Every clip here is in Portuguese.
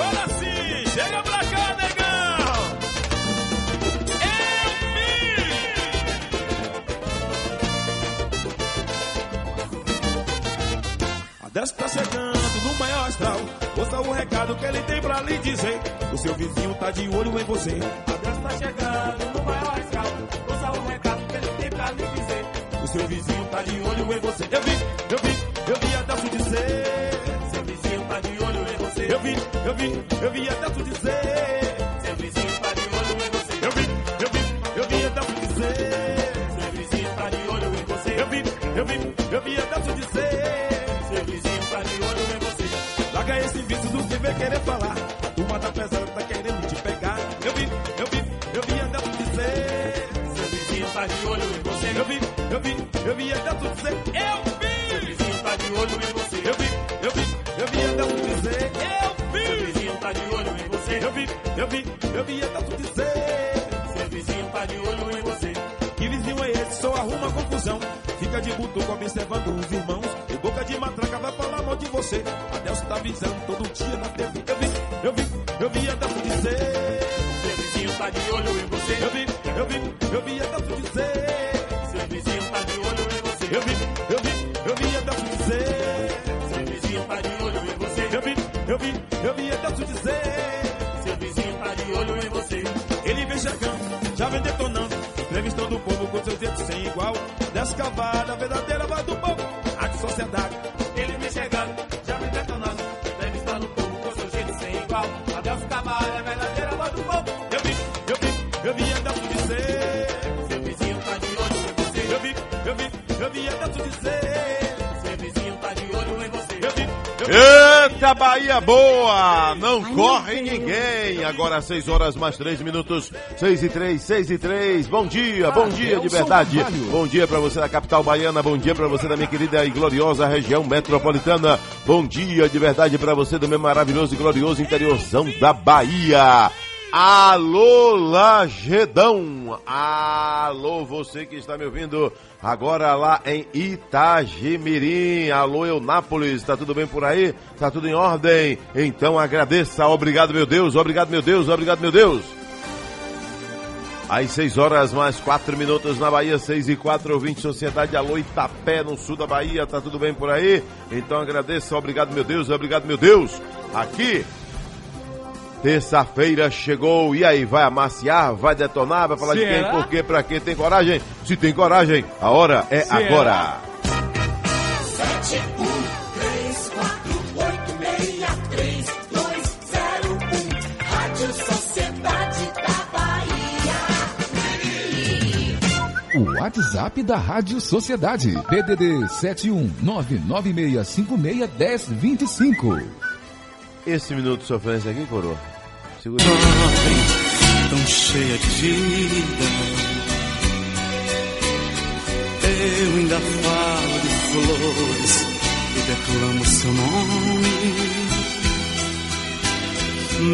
Agora sim, chega pra cá, negão! A Deus tá chegando no maior astral. Ouça o recado que ele tem pra lhe dizer. O seu vizinho tá de olho em você. A Deus tá chegando no maior astral. Ouça o recado que ele tem pra lhe dizer. O seu vizinho tá de olho em você. Eu vi, eu vi Eu vi, eu vi, eu vi a Deus dizer. Seu vizinho tá de olho em você. Eu vi, eu vi, eu vi a Deus dizer. Seu vizinho tá de olho em você. Eu vi, eu vi, eu vi a Deus dizer. Seu vizinho tá de olho em você. Larga esse vício do vem querer falar. Turma tá pesada, tá querendo te pegar. Eu vi, eu vi, eu vi a Deus dizer. Seu vizinho tá de olho em você. Eu vi, eu vi, eu vi a Deus dizer. Eu vi, eu vi, a Deus dizer. Seu vizinho tá de olho em você. Que vizinho é esse? Só arruma confusão. Fica de butuco observando os irmãos. O boca de matraca vai falar mal de você. A Deus tá avisando todo dia na TV. Eu vi, eu vi, eu vi a Deus dizer. Seu vizinho tá de olho em com seus dedos sem igual. Descavada, verdadeira voz do povo. A de sociedade. Ele vem chegando, já vem detonando. Entrevistando o povo com seus jeito sem igual. A Deus Cavalho, a verdadeira voz do povo. Eu vi, eu vi, eu vi a Deus dizer. Seu vizinho tá de olho em você. Eu vi, eu vi, eu vi a Deus dizer. Seu vizinho tá de olho em você. Eu vi, eu vi. Eita, Bahia boa! Não corre ninguém! Agora 6 horas mais 3 minutos. 6 e 3, 6 e 3. Bom dia, bom dia de verdade. Bom dia pra você da capital baiana. Bom dia pra você da minha querida e gloriosa região metropolitana. Bom dia de verdade pra você do meu maravilhoso e glorioso interiorzão da Bahia. Alô, Lagedão! Alô, você que está me ouvindo agora lá em Itagimirim. Alô, Eunápolis, tá tudo bem por aí? Tá tudo em ordem? Então agradeça. Obrigado, meu Deus. Obrigado, meu Deus. Obrigado, meu Deus. Às 6 horas mais 4 minutos na Bahia, 6 e 4, ouvinte Sociedade Alô Itapé, no sul da Bahia, tá tudo bem por aí? Então agradeça, obrigado meu Deus, obrigado meu Deus. Aqui Terça-feira chegou, e aí, vai amaciar, vai detonar, vai falar de quem, Será? por quê, pra quê, tem coragem? Se tem coragem, a hora é Será? agora. Sete, um, três, quatro, oito, meia, três, dois, zero, um. Rádio Sociedade da Bahia. O WhatsApp da Rádio Sociedade. PDD 71996561025. Esse minuto de sofrência aqui, coroa. Segura. tão cheia de vida. Eu ainda falo de flores e declamo seu nome.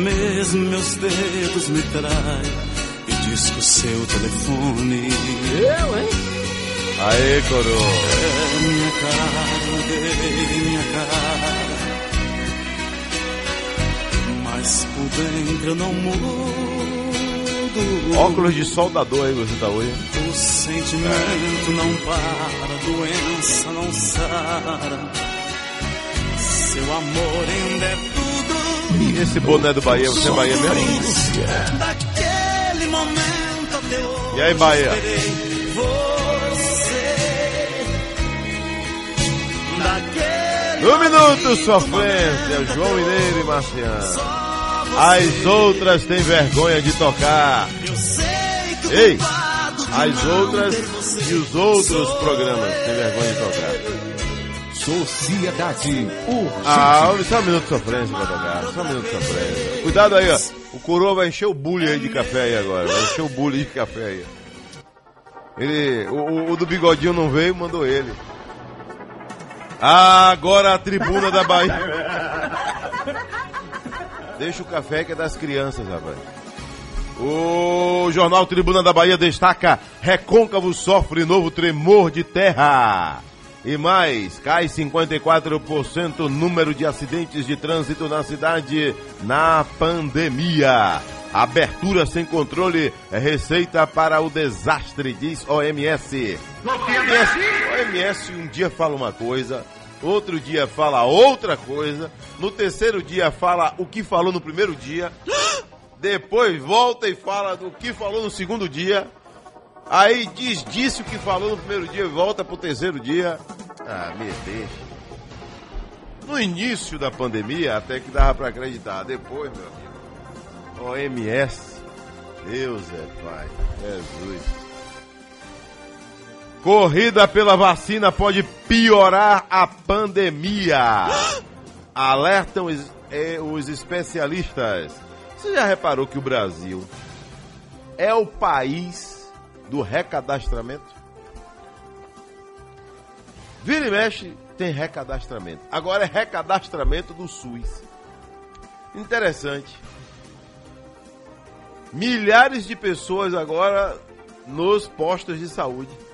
Mesmo meus dedos me traem e disco seu telefone. Eu, hein? Aê, coroa. É minha cara, dei minha cara. Mas por dentro eu não mudo. Óculos de soldador aí você tá hoje. O sentimento não para, a doença não sara. Seu amor ainda é tudo. E esse boné do Bahia, você é Bahia mesmo? Daquele momento até hoje. E aí, Bahia? esperei Você. Daquele No minuto sofrência, João Mineiro e Marciano. As outras têm vergonha de tocar. eu sei que o Ei, as outras e os outros programas têm vergonha de tocar. Sociedade urgente. Ah, só um minuto de sofrência pra tocar. Só um minuto de sofrência. Cuidado aí, ó. O coroa vai encher o bullying aí de café aí agora. Vai encher o bullying de café aí. Ele, o, o- o do bigodinho não veio, mandou ele. Ah, agora a tribuna da Bahia. Deixa o café que é das crianças, rapaz. O jornal Tribuna da Bahia destaca: Recôncavo sofre novo tremor de terra. E mais, cai 54% o número de acidentes de trânsito na cidade na pandemia. Abertura sem controle é receita para o desastre, diz OMS. OMS, OMS um dia fala uma coisa, outro dia fala outra coisa, no terceiro dia fala o que falou no primeiro dia, depois volta e fala do que falou no segundo dia, aí diz disse o que falou no primeiro dia e volta pro terceiro dia. Ah, me deixa. No início da pandemia, até que dava para acreditar. Depois, meu amigo, OMS, Deus é Pai, Jesus. Corrida pela vacina pode piorar a pandemia. Alertam os, eh, os especialistas. Você já reparou que o Brasil é o país do recadastramento? Vira e mexe, tem recadastramento. Agora é recadastramento do SUS. Interessante. Milhares de pessoas agora nos postos de saúde.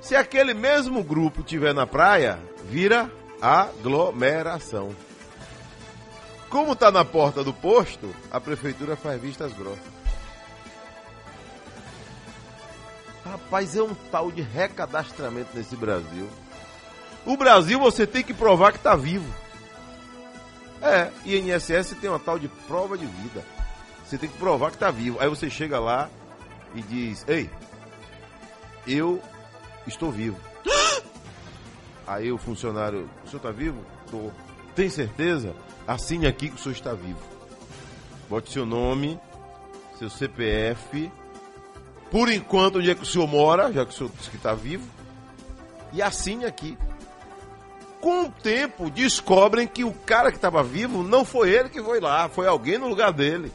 Se aquele mesmo grupo tiver na praia, vira aglomeração. Como está na porta do posto, a prefeitura faz vistas grossas. Rapaz, é um tal de recadastramento nesse Brasil. O Brasil você tem que provar que está vivo. É, INSS tem uma tal de prova de vida. Você tem que provar que está vivo. Aí você chega lá e diz: Ei, eu estou vivo. Aí o funcionário: O senhor está vivo? Estou. Tem certeza? Assine aqui que o senhor está vivo. Bote seu nome, seu CPF por enquanto, onde é que o senhor mora, já que o senhor disse que está vivo, e assine aqui. Com o tempo, descobrem que o cara que estava vivo não foi ele que foi lá, foi alguém no lugar dele.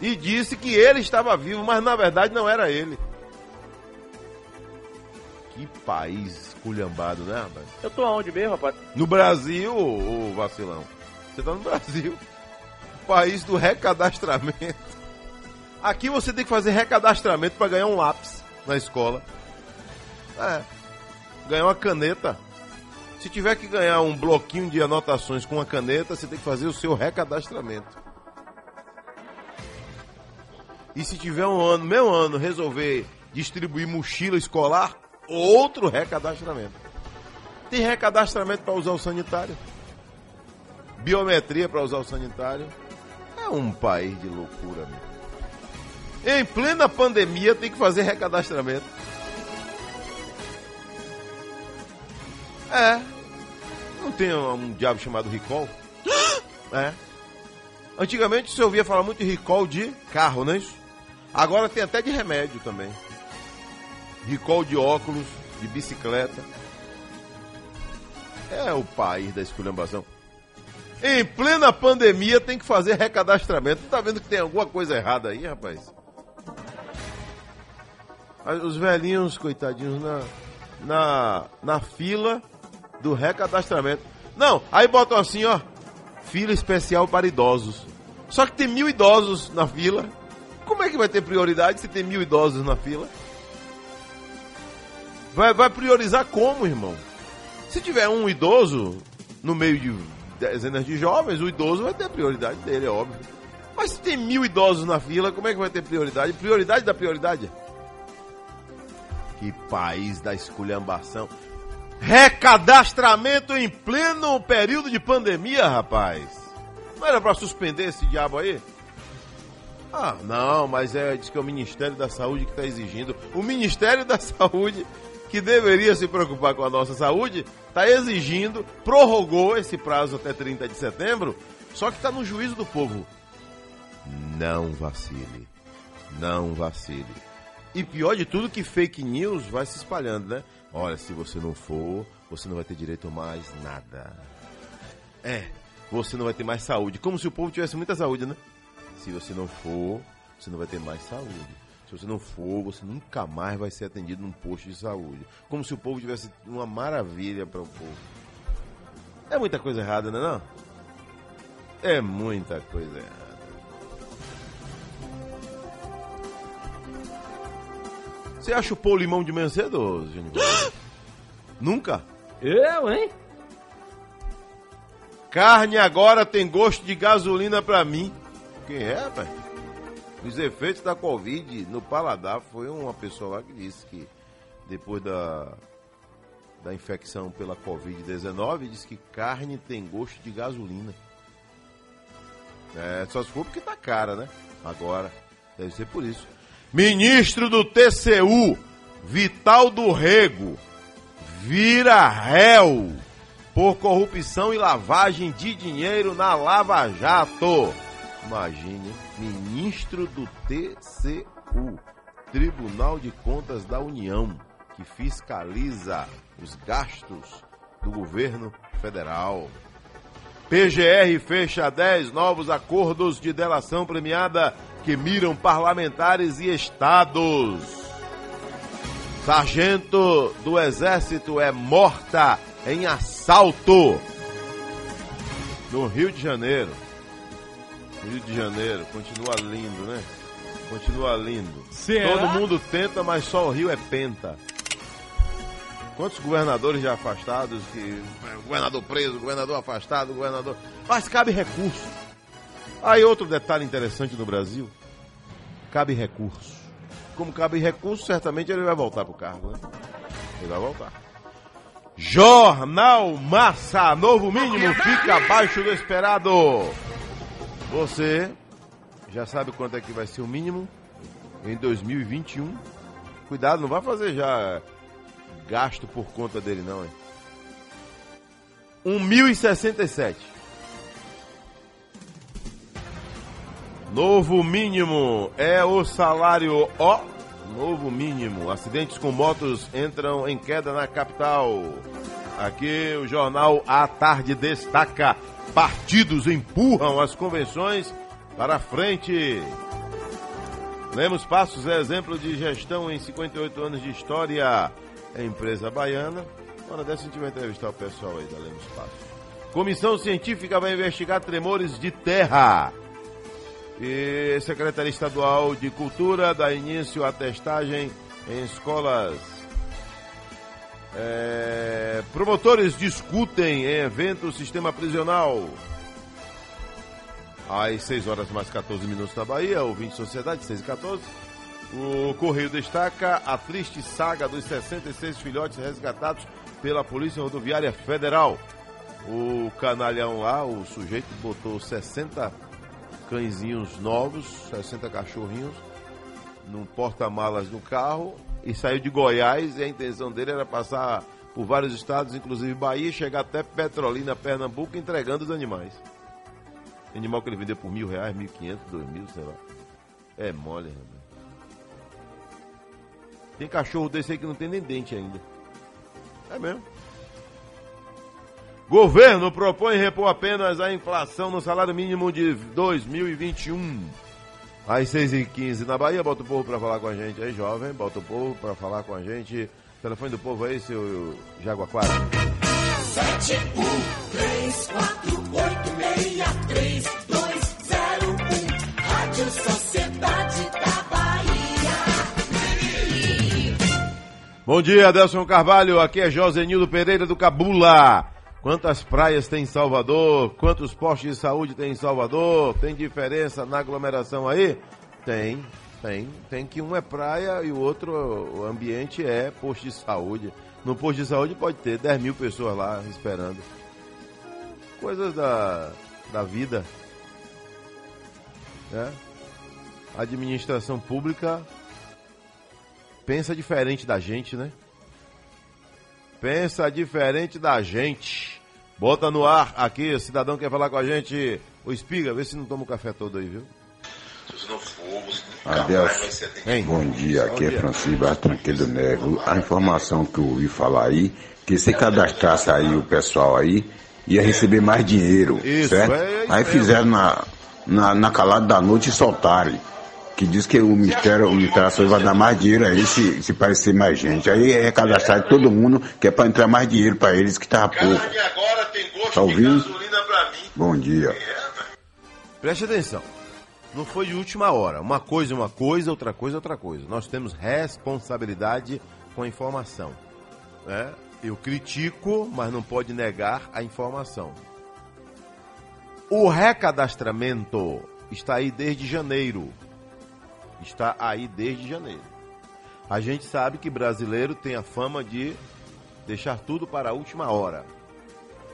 E disse que ele estava vivo, mas na verdade não era ele. Que país esculhambado, né, rapaz? Eu tô aonde mesmo, rapaz? No Brasil, ô vacilão. Você tá no Brasil. País do recadastramento. Aqui você tem que fazer recadastramento para ganhar um lápis na escola. É. Ganhar uma caneta. Se tiver que ganhar um bloquinho de anotações com uma caneta, você tem que fazer o seu recadastramento. E se tiver um ano, meu ano, resolver distribuir mochila escolar, outro recadastramento. Tem recadastramento para usar o sanitário. Biometria para usar o sanitário. É um país de loucura, meu. Em plena pandemia tem que fazer recadastramento. É. Não tem um, um diabo chamado recall? É. Antigamente você ouvia falar muito de recall de carro, não é isso? Agora tem até de remédio também. Recall de óculos, de bicicleta. É o país da esculhambação. Em plena pandemia tem que fazer recadastramento. Tá vendo que tem alguma coisa errada aí, rapaz? Os velhinhos, coitadinhos, na, na, na fila do recadastramento. Não, aí botam assim, ó. Fila especial para idosos. Só que tem mil idosos na fila. Como é que vai ter prioridade se tem mil idosos na fila? Vai, vai priorizar como, irmão? Se tiver um idoso no meio de dezenas de jovens, o idoso vai ter a prioridade dele, é óbvio. Mas se tem mil idosos na fila, como é que vai ter prioridade? Prioridade da prioridade? Que país da esculhambação. Recadastramento em pleno período de pandemia, rapaz. Não era para suspender esse diabo aí? Ah, não, mas é, diz que é o Ministério da Saúde que está exigindo. O Ministério da Saúde, que deveria se preocupar com a nossa saúde, está exigindo, prorrogou esse prazo até 30 de setembro, só que está no juízo do povo. Não vacile. Não vacile. E pior de tudo que fake news vai se espalhando, né? Olha, se você não for, você não vai ter direito a mais nada. É, você não vai ter mais saúde. Como se o povo tivesse muita saúde, né? Se você não for, você não vai ter mais saúde. Se você não for, você nunca mais vai ser atendido num posto de saúde. Como se o povo tivesse uma maravilha para o povo. É muita coisa errada, né não, não? É muita coisa errada. Você já chupou limão de manhã cedo? Nunca? Eu, hein? Carne agora tem gosto de gasolina pra mim. Quem é, rapaz? Os efeitos da Covid no paladar foi uma pessoa lá que disse que depois da, da infecção pela Covid-19, disse que carne tem gosto de gasolina. É, só se for porque tá cara, né? Agora, deve ser por isso. Ministro do TCU, Vital do Rego, vira réu por corrupção e lavagem de dinheiro na Lava Jato. Imagine, ministro do TCU, Tribunal de Contas da União, que fiscaliza os gastos do governo federal. PGR fecha 10 novos acordos de delação premiada que miram parlamentares e estados. Sargento do Exército é morta em assalto no Rio de Janeiro. Rio de Janeiro, continua lindo, né? Continua lindo. Será? Todo mundo tenta, mas só o Rio é penta. Quantos governadores já afastados que. Governador preso, governador afastado, governador. Mas cabe recurso. Aí outro detalhe interessante no Brasil: cabe recurso. Como cabe recurso, certamente ele vai voltar pro cargo, né? Ele vai voltar. Jornal Massa, novo mínimo, fica abaixo do esperado. Você já sabe quanto é que vai ser o mínimo em 2021? Cuidado, não vai fazer já gasto por conta dele não, hein? 1.067. Novo mínimo é o salário ó. Novo mínimo. Acidentes com motos entram em queda na capital. Aqui o jornal à tarde destaca: partidos empurram as convenções para frente. Lemos Passos é exemplo de gestão em 58 anos de história. É empresa baiana. Agora dessa a gente vai entrevistar o pessoal aí da Lemos Passos. Comissão científica vai investigar tremores de terra. E Secretaria Estadual de Cultura dá início à testagem em escolas. É, promotores discutem em evento sistema prisional. Às 6 horas mais 14 minutos da Bahia, ouvinte Sociedade, 6 e 14. O Correio destaca a triste saga dos 66 filhotes resgatados pela Polícia Rodoviária Federal. O canalhão lá, o sujeito botou 60 cãezinhos novos, 60 cachorrinhos, num porta-malas do carro e saiu de Goiás e a intenção dele era passar por vários estados, inclusive Bahia, chegar até Petrolina, Pernambuco, entregando os animais. Animal que ele vendeu por mil reais, mil quinhentos, dois mil, sei lá. É mole. Tem cachorro desse aí que não tem nem dente ainda. É mesmo. Governo propõe repor apenas a inflação no salário mínimo de 2021. Às 6h15 na Bahia, bota o povo pra falar com a gente aí, jovem. Bota o povo pra falar com a gente. Telefone do povo aí, seu Jaguaquara. Sete, um, três, quatro, oito, meia, três, dois, zero, um. Rádio Sociedade da Bahia. Bom dia, Adelson Carvalho. Aqui é Josenildo Pereira do Cabula. Quantas praias tem em Salvador? Quantos postos de saúde tem em Salvador? Tem diferença na aglomeração aí? Tem, tem. Tem que um é praia e o outro o ambiente é posto de saúde. No posto de saúde pode ter 10 mil pessoas lá esperando. Coisas da, da vida. Né? A administração pública pensa diferente da gente, né? Pensa diferente da gente. Bota no ar aqui, o cidadão quer falar com a gente. O Espiga, vê se não toma o café todo aí, viu? Adeus. Hein? Bom dia, aqui é. Francisco Tranquilo Nego. A informação que eu ouvi falar aí, que se cadastrasse aí o pessoal aí, ia receber mais dinheiro, Isso, certo? é aí fizeram na, na, na calada da noite e soltaram. Que diz que o Ministério, o Ministério da Saúde vai dar mais dinheiro aí se, se parecer mais gente. Aí é cadastrar todo mundo, que é para entrar mais dinheiro para eles, que tava pouco. agora tem gosto Tá ouvindo? Bom dia. Preste atenção. não foi de última hora. Uma coisa é uma coisa, outra coisa é outra coisa. Nós temos responsabilidade com a informação. Né? Eu critico, mas não pode negar a informação. O recadastramento está aí desde janeiro. Está aí desde janeiro. A gente sabe que brasileiro tem a fama de deixar tudo para a última hora.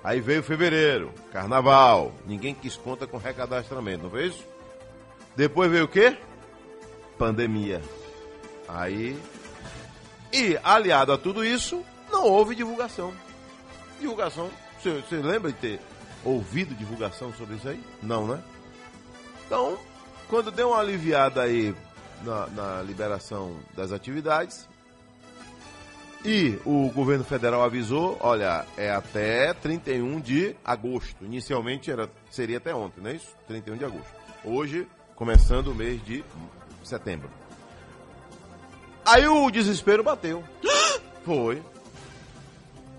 Aí veio fevereiro, carnaval, ninguém quis conta com recadastramento, não foi isso? Depois veio o quê? Pandemia. Aí. E aliado a tudo isso, não houve divulgação. Divulgação. Você, você lembra de ter ouvido divulgação sobre isso aí? Não, né? Então, quando deu uma aliviada aí na, na liberação das atividades, e o governo federal avisou, olha, é até 31 de agosto. Inicialmente era, seria até ontem, não é isso? 31 de agosto. Hoje, começando o mês de setembro. Aí o desespero bateu. Foi.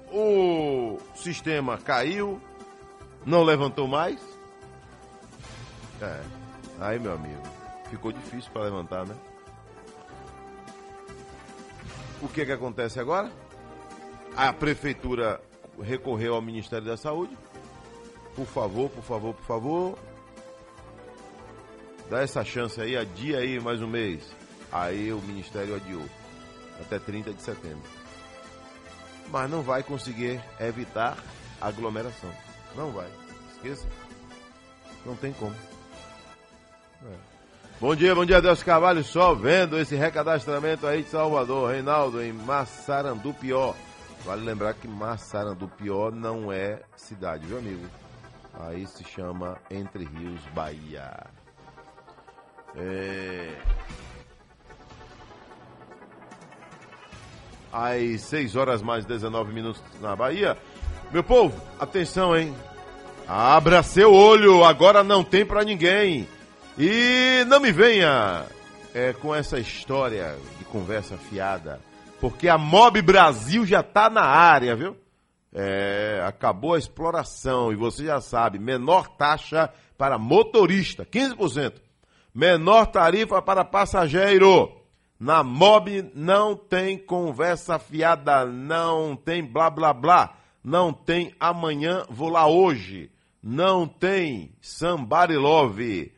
O sistema caiu, não levantou mais. É. Aí, meu amigo, ficou difícil para levantar, né? O que que acontece agora? A prefeitura recorreu ao Ministério da Saúde. Por favor, por favor, por favor. Dá essa chance aí, adia aí mais um mês. Aí o Ministério adiou. Até 30 de setembro. Mas não vai conseguir evitar aglomeração. Não vai. Esqueça. Não tem como. É. Bom dia, bom dia, Deus Carvalho. Só vendo esse recadastramento aí de Salvador, Reinaldo, em Massarandupió. Vale lembrar que Massarandupió não é cidade, viu, amigo? Aí se chama Entre Rios, Bahia. É... Às 6 horas mais 19 minutos na Bahia. Meu povo, atenção, hein? Abra seu olho, agora não tem pra ninguém. E não me venha é, com essa história de conversa fiada, porque a Mob Brasil já tá na área, viu? É, acabou a exploração e você já sabe, menor taxa para motorista, 15%. Menor tarifa para passageiro. Na Mob não tem conversa fiada, não tem blá blá blá, não tem amanhã, vou lá hoje, não tem somebody love.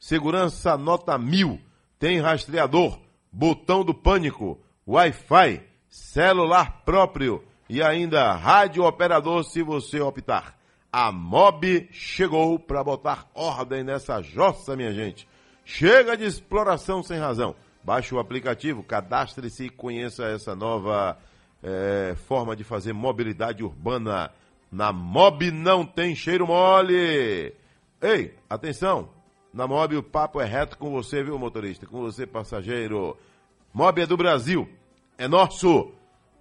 Segurança nota mil, tem rastreador, botão do pânico, Wi-Fi, celular próprio e ainda rádio operador se você optar. A Mob chegou para botar ordem nessa jossa, minha gente. Chega de exploração sem razão. Baixe o aplicativo, cadastre-se e conheça essa nova é, forma de fazer mobilidade urbana. Na Mob não tem cheiro mole. Ei, atenção! Na Mob o papo é reto com você, viu, motorista? Com você, passageiro. Mob é do Brasil. É nosso.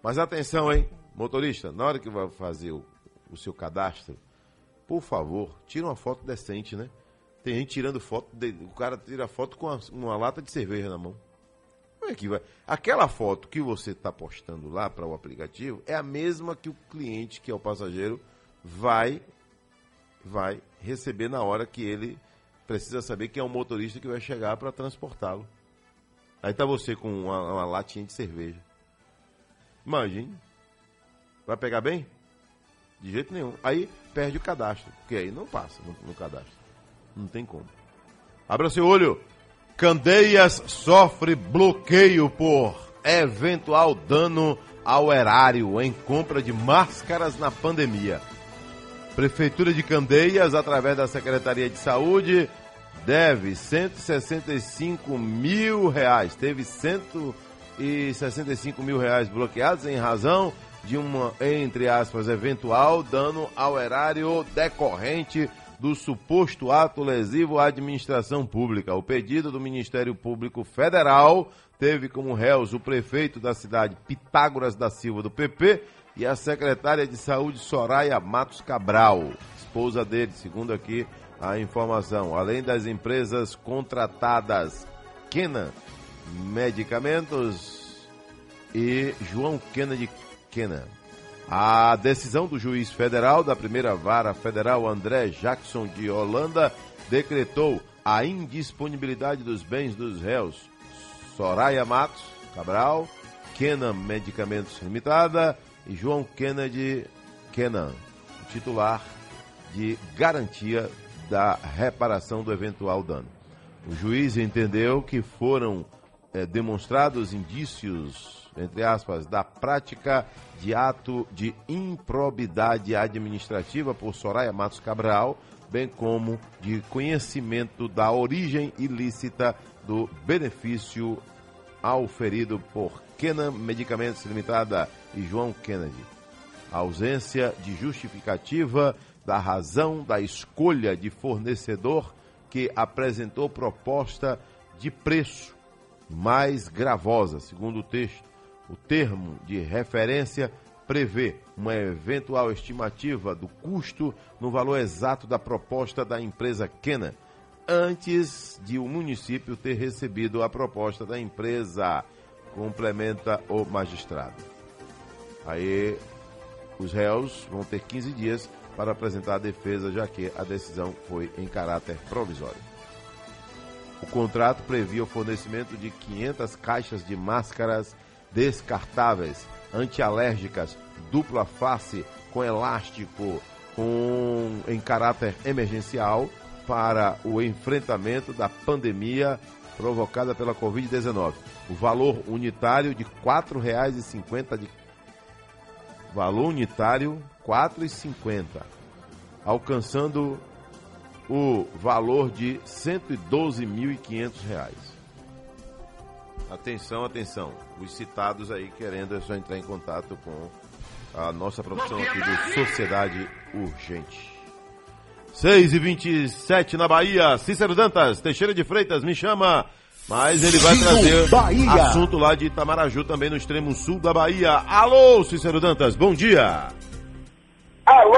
Mas atenção, hein? Motorista, na hora que vai fazer o, o seu cadastro, por favor, tira uma foto decente, né? Tem gente tirando foto, de, o cara tira foto com uma, uma lata de cerveja na mão. Como é que vai? Aquela foto que você está postando lá para o aplicativo é a mesma que o cliente, que é o passageiro, vai vai receber na hora que ele precisa saber quem é o motorista que vai chegar para transportá-lo. Aí tá você com uma, uma latinha de cerveja. Imagine. Vai pegar bem? De jeito nenhum. Aí perde o cadastro, porque aí não passa no, no cadastro. Não tem como. Abra seu olho. Candeias sofre bloqueio por eventual dano ao erário em compra de máscaras na pandemia. Prefeitura de Candeias, através da Secretaria de Saúde, deve 165 mil reais. Teve 165 mil reais bloqueados em razão de uma, entre aspas, eventual dano ao erário decorrente do suposto ato lesivo à administração pública. O pedido do Ministério Público Federal teve como réus o prefeito da cidade Pitágoras da Silva do PP e a secretária de Saúde Soraya Matos Cabral, esposa dele, segundo aqui a informação. Além das empresas contratadas Kenan Medicamentos e João Kennedy Kenan. A decisão do juiz federal da primeira vara federal André Jackson de Holanda decretou a indisponibilidade dos bens dos réus Soraya Matos Cabral, Kenan Medicamentos Limitada e João Kennedy Kenan, titular de garantia da reparação do eventual dano. O juiz entendeu que foram eh, demonstrados indícios, entre aspas, da prática de ato de improbidade administrativa por Soraya Matos Cabral, bem como de conhecimento da origem ilícita do benefício auferido por Kenan Medicamentos Limitada e João Kennedy. A ausência de justificativa da razão da escolha de fornecedor que apresentou proposta de preço mais gravosa, segundo o texto. O termo de referência prevê uma eventual estimativa do custo no valor exato da proposta da empresa Kenan, antes de o município ter recebido a proposta da empresa, complementa o magistrado. Aí os réus vão ter 15 dias para apresentar a defesa, já que a decisão foi em caráter provisório. O contrato previa o fornecimento de 500 caixas de máscaras descartáveis, antialérgicas, dupla face, com elástico, com, em caráter emergencial, para o enfrentamento da pandemia provocada pela Covid-19. O valor unitário de R$ 4,50 de valor unitário R$ 4,50, alcançando o valor de R$ 112.500. Atenção, atenção. Os citados aí querendo é só entrar em contato com a nossa produção aqui do Sociedade Urgente. 6 e 27 na Bahia. Cícero Dantas, Teixeira de Freitas, me chama. Mas ele vai trazer Bahia. assunto lá de Itamaraju, também no extremo sul da Bahia. Alô, Cícero Dantas, bom dia. Alô,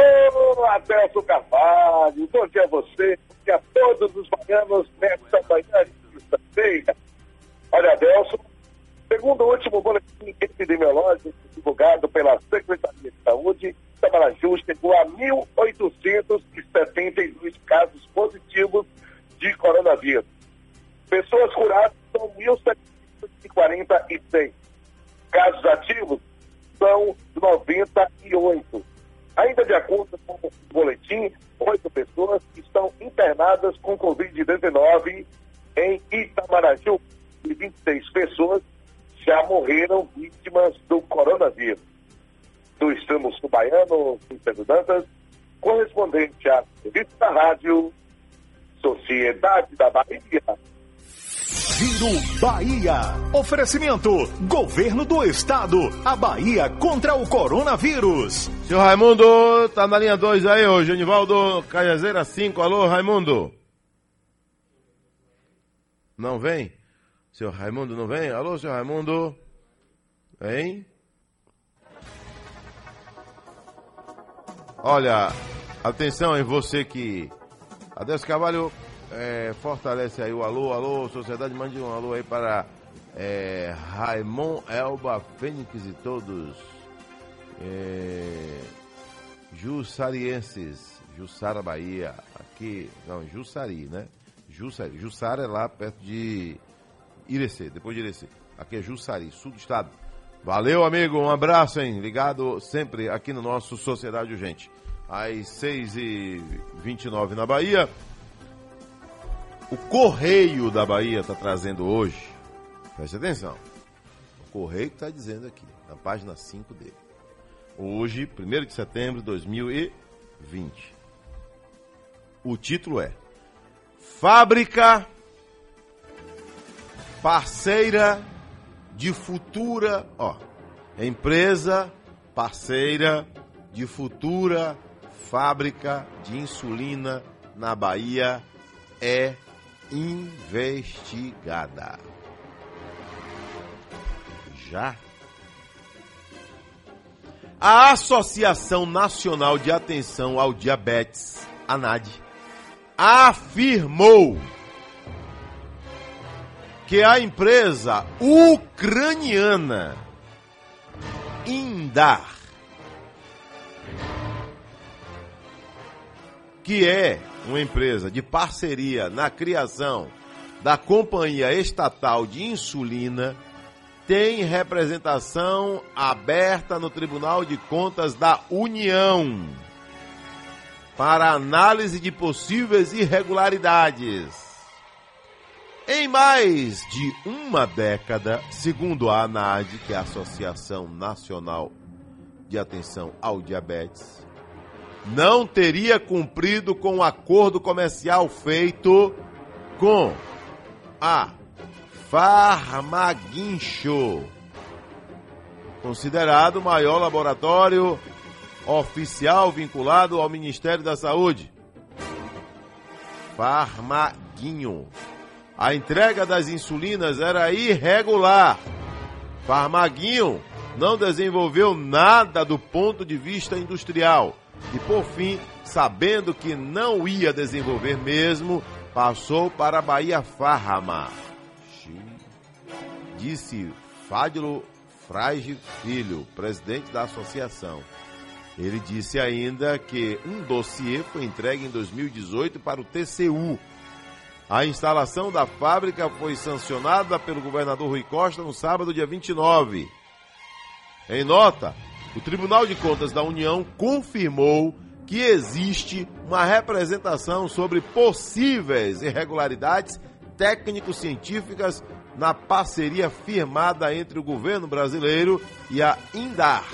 Adelso Carvalho, bom dia a você, bom dia a todos os baianos nesta manhã de sexta-feira. Olha, Adelso, segundo o último boletim epidemiológico divulgado pela Secretaria de Saúde, Itamaraju chegou a 1.872 casos positivos de coronavírus. Pessoas curadas são 1.746. Casos ativos são 98. Ainda de acordo com o boletim, oito pessoas estão internadas com Covid-19 em Itamaraju e 26 pessoas já morreram vítimas do coronavírus. Do extremo sul baiano, Cícero correspondente à revista da rádio Sociedade da Bahia. Giro Bahia. Oferecimento: Governo do Estado. A Bahia contra o coronavírus. Seu Raimundo, tá na linha 2 aí, ô Genivaldo Cajazeira 5. Alô, Raimundo. Não vem? Seu Raimundo não vem? Alô, seu Raimundo. Hein? Olha, atenção em você que. Adeus Carvalho é, fortalece aí o alô, alô, sociedade, mande um alô aí para é, Raimon Elba Fênix e todos. É, Jussarienses, Jussara Bahia, aqui, não, Jussari, né? Jussari, Jussara é lá perto de Irecê, depois de Irecê. Aqui é Jussari, sul do estado. Valeu, amigo, um abraço, hein? Ligado sempre aqui no nosso Sociedade Urgente. Às 6h29 na Bahia. O Correio da Bahia está trazendo hoje, preste atenção, o Correio está dizendo aqui, na página 5 dele. Hoje, 1 de setembro de 2020. O título é Fábrica Parceira de Futura, ó, empresa parceira de futura fábrica de insulina na Bahia é investigada. Já. A Associação Nacional de Atenção ao Diabetes, ANAD, afirmou que a empresa ucraniana Indar, que é uma empresa de parceria na criação da Companhia Estatal de Insulina, tem representação aberta no Tribunal de Contas da União para análise de possíveis irregularidades. Em mais de uma década, segundo a ANAD, que é a Associação Nacional de Atenção ao Diabetes, não teria cumprido com o acordo comercial feito com a Farmaguincho, considerado o maior laboratório oficial vinculado ao Ministério da Saúde. Farmaguinho. A entrega das insulinas era irregular. Farmaguinho não desenvolveu nada do ponto de vista industrial. E por fim, sabendo que não ia desenvolver mesmo, passou para a Bahia Farma. Disse Fádilo Frage Filho, presidente da associação. Ele disse ainda que um dossiê foi entregue em 2018 para o TCU. A instalação da fábrica foi sancionada pelo governador Rui Costa no sábado, dia 29. Em nota, o Tribunal de Contas da União confirmou que existe uma representação sobre possíveis irregularidades técnico-científicas na parceria firmada entre o governo brasileiro e a INDAR,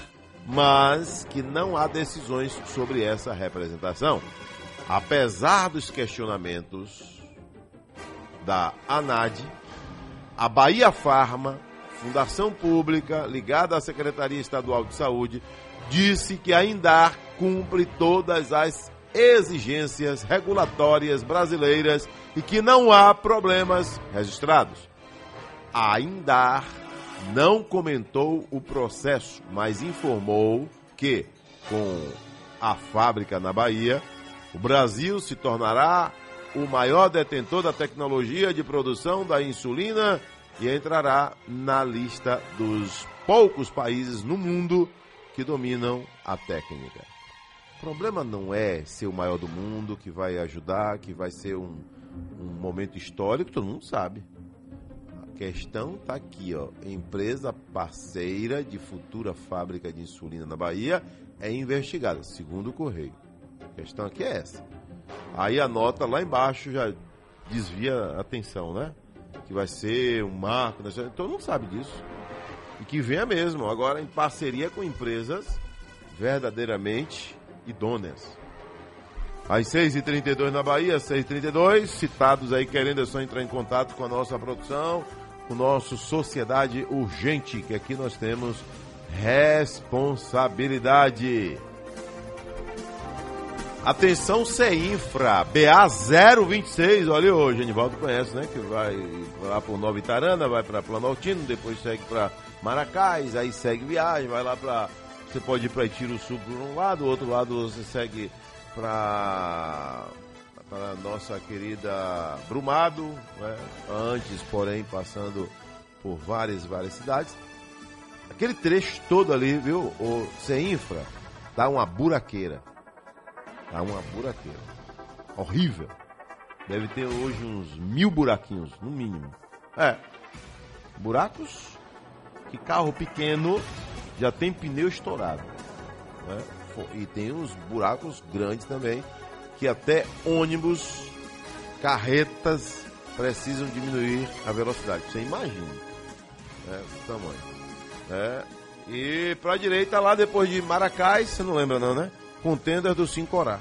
mas que não há decisões sobre essa representação. Apesar dos questionamentos da ANAD, a Bahia Farma, fundação pública ligada à Secretaria Estadual de Saúde, disse que a INDAR cumpre todas as exigências regulatórias brasileiras e que não há problemas registrados. A INDAR não comentou o processo, mas informou que, com a fábrica na Bahia, o Brasil se tornará o maior detentor da tecnologia de produção da insulina e entrará na lista dos poucos países no mundo que dominam a técnica. O problema não é ser o maior do mundo, que vai ajudar, que vai ser um, um momento histórico, todo mundo sabe. A questão está aqui, ó. Empresa parceira de futura fábrica de insulina na Bahia é investigada, segundo o Correio. A questão aqui é essa. Aí a nota lá embaixo já desvia a atenção, né? Que vai ser um marco, né? todo mundo sabe disso. E que venha mesmo, agora em parceria com empresas verdadeiramente idôneas. Às 6h32 na Bahia, 6h32, citados aí querendo é só entrar em contato com a nossa produção, com o nosso Sociedade Urgente, que aqui nós temos responsabilidade. Atenção CEINFRA, BA026, olha hoje, Anivaldo conhece, né? Que vai lá por Nova Itarana, vai para Planaltino, depois segue para Maracás, aí segue viagem, vai lá para. Você pode ir para Tiro Sul por um lado, o outro lado você segue para para nossa querida Brumado, né? antes, porém, passando por várias várias cidades. Aquele trecho todo ali, viu? O CEINFRA dá uma buraqueira. Tá uma buraqueira. Horrível. Deve ter hoje uns mil buraquinhos, no mínimo. É. Buracos que carro pequeno já tem pneu estourado. Né? E tem uns buracos grandes também, que até ônibus, carretas precisam diminuir a velocidade. Você imagina né, o tamanho. É. E para direita, lá depois de Maracás, você não lembra não, né? Contender do Sincorá.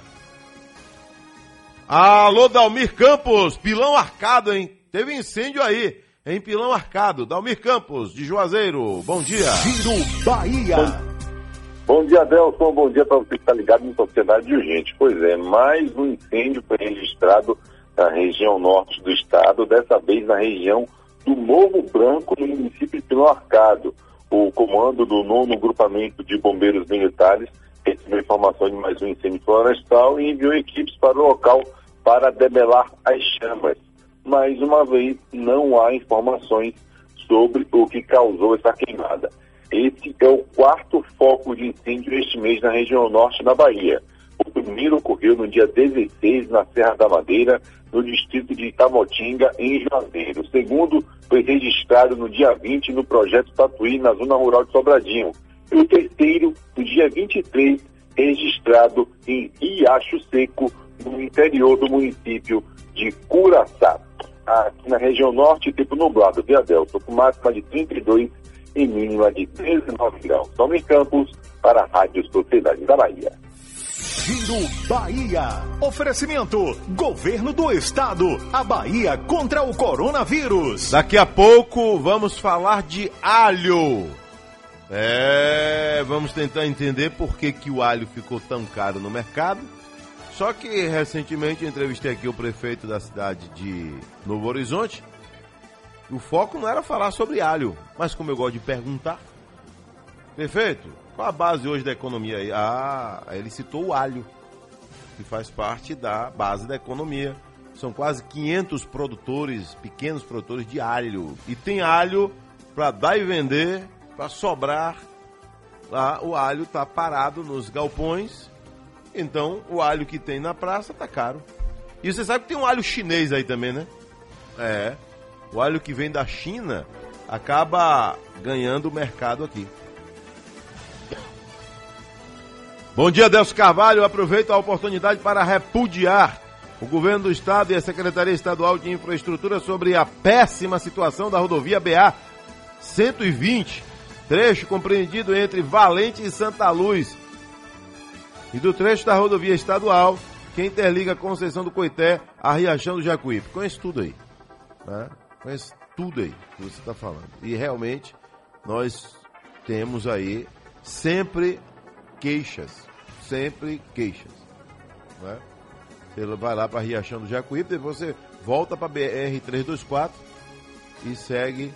Alô, Dalmir Campos, Pilão Arcado, hein? Teve incêndio aí, em Pilão Arcado. Dalmir Campos, de Juazeiro, bom dia. Giro Bahia. Bom dia, Adelson. Bom dia para você que está ligado em Sociedade Urgente. Pois é, mais um incêndio foi registrado na região norte do estado, dessa vez na região do Novo Branco, no município de Pilão Arcado. O comando do nono grupamento de bombeiros militares recebeu informação de mais um incêndio florestal e enviou equipes para o local para debelar as chamas. Mais uma vez, não há informações sobre o que causou essa queimada. Esse é o quarto foco de incêndio este mês na região norte da Bahia. O primeiro ocorreu no dia 16 na Serra da Madeira, no distrito de Itamotinga, em Juazeiro. O segundo foi registrado no dia 20 no projeto Tatuí, na zona rural de Sobradinho. E o terceiro, no dia 23, registrado em Riacho Seco, no interior do município de Curaçá. Aqui na região norte, tempo nublado, via Delta, com máxima de 32 e mínima de 19 graus. Tome Campos, para a Rádio Sociedade da Bahia. Giro Bahia. Oferecimento: Governo do Estado. A Bahia contra o coronavírus. Daqui a pouco vamos falar de alho. É, vamos tentar entender por que, que o alho ficou tão caro no mercado. Só que recentemente entrevistei aqui o prefeito da cidade de Novo Horizonte. O foco não era falar sobre alho, mas como eu gosto de perguntar. Prefeito, qual a base hoje da economia aí? Ah, ele citou o alho, que faz parte da base da economia. São quase 500 produtores, pequenos produtores de alho. E tem alho para dar e vender, para sobrar. Lá o alho está parado nos galpões. Então o alho que tem na praça tá caro. E você sabe que tem um alho chinês aí também, né? É. O alho que vem da China acaba ganhando o mercado aqui. Bom dia, Delcio Carvalho. Aproveito a oportunidade para repudiar o governo do estado e a Secretaria Estadual de Infraestrutura sobre a péssima situação da rodovia BA 120, trecho compreendido entre Valente e Santa Luz, e do trecho da rodovia estadual que interliga a Conceição do Coité a Riachão do Jacuípe. Conhece tudo aí. Né? Conhece tudo aí que você está falando. E realmente nós temos aí sempre queixas. Sempre queixas. Né? Você vai lá para Riachão do Jacuípe, depois você volta para BR-324 e segue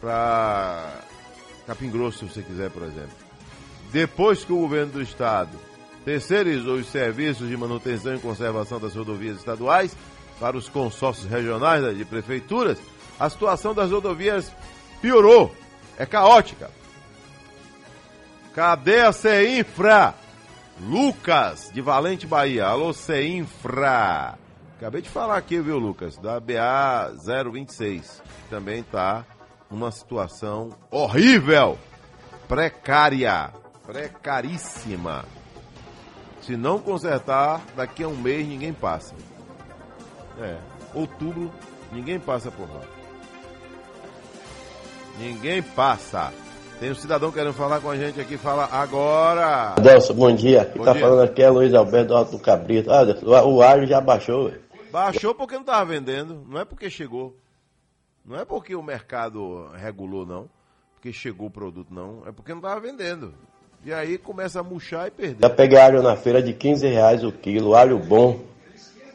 para Capim Grosso, se você quiser, por exemplo. Depois que o governo do estado terceirizou os serviços de manutenção e conservação das rodovias estaduais para os consórcios regionais de prefeituras, a situação das rodovias piorou. É caótica. Cadê a CEINFRA? Lucas, de Valente, Bahia. Alô, CEINFRA. Acabei de falar aqui, viu, Lucas? Da BA 026. Também tá numa situação horrível. Precária. Precaríssima. Se não consertar, daqui a um mês ninguém passa. É, outubro, ninguém passa por lá. Ninguém passa. Tem um cidadão querendo falar com a gente aqui, fala agora. Adelson, bom dia. Quem tá dia. falando aqui é Luiz Alberto do Alto Cabrito. Ah, o alho já baixou. Baixou porque não estava vendendo, não é porque chegou. Não é porque o mercado regulou, não. Porque chegou o produto, não. É porque não estava vendendo. E aí começa a murchar e perder. Já peguei alho na feira de 15 reais o quilo, alho bom.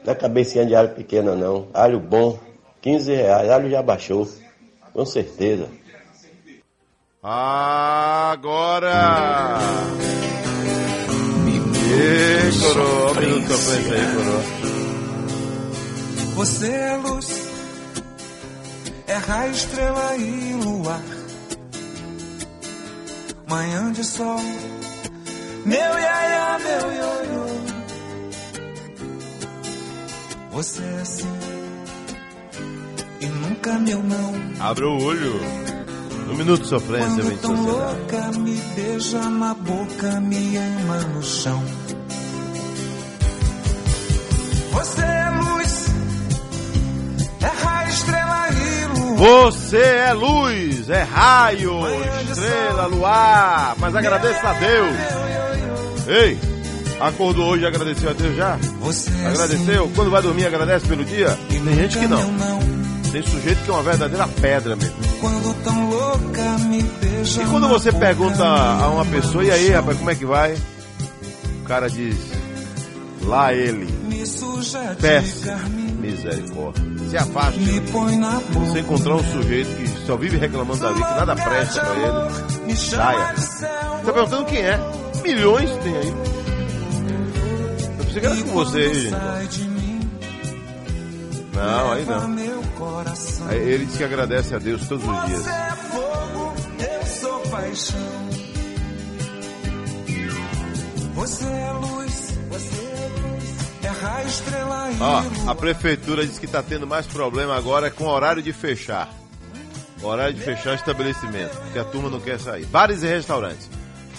Não é cabecinha de alho pequena não, alho bom, 15 reais, alho já baixou, com certeza. Agora! Ê, coroa, um minuto aí, coroa. Você é luz, é raio, estrela e luar. Manhã de sol, meu iaia, meu ioiô. Você é assim, e nunca meu não. Abre o olho. Um minuto de sofrência, vem Quando de sociedade. louca, me beija na boca, me ama no chão. Você é luz, é raio, estrela, luar, mas agradeça a Deus. Ei, acordou hoje e agradeceu a Deus já? Você é Agradeceu? Quando vai dormir agradece pelo dia? Tem gente que não. Tem sujeito que é uma verdadeira pedra mesmo. E quando você pergunta a uma pessoa, e aí, rapaz, como é que vai? O cara diz, lá ele, peça misericórdia. Se afaste. Você encontrar um sujeito que só vive reclamando da vida, que nada presta pra ele. Saia. Tá perguntando quem é? Milhões tem aí. Eu pensei que era com você gente. Não, aí não. Aí ele diz que agradece a Deus todos os dias. Você é é luz, Ó, a prefeitura diz que está tendo mais problema agora com o horário de fechar. O horário de fechar estabelecimento, porque a turma não quer sair. Bares e restaurantes.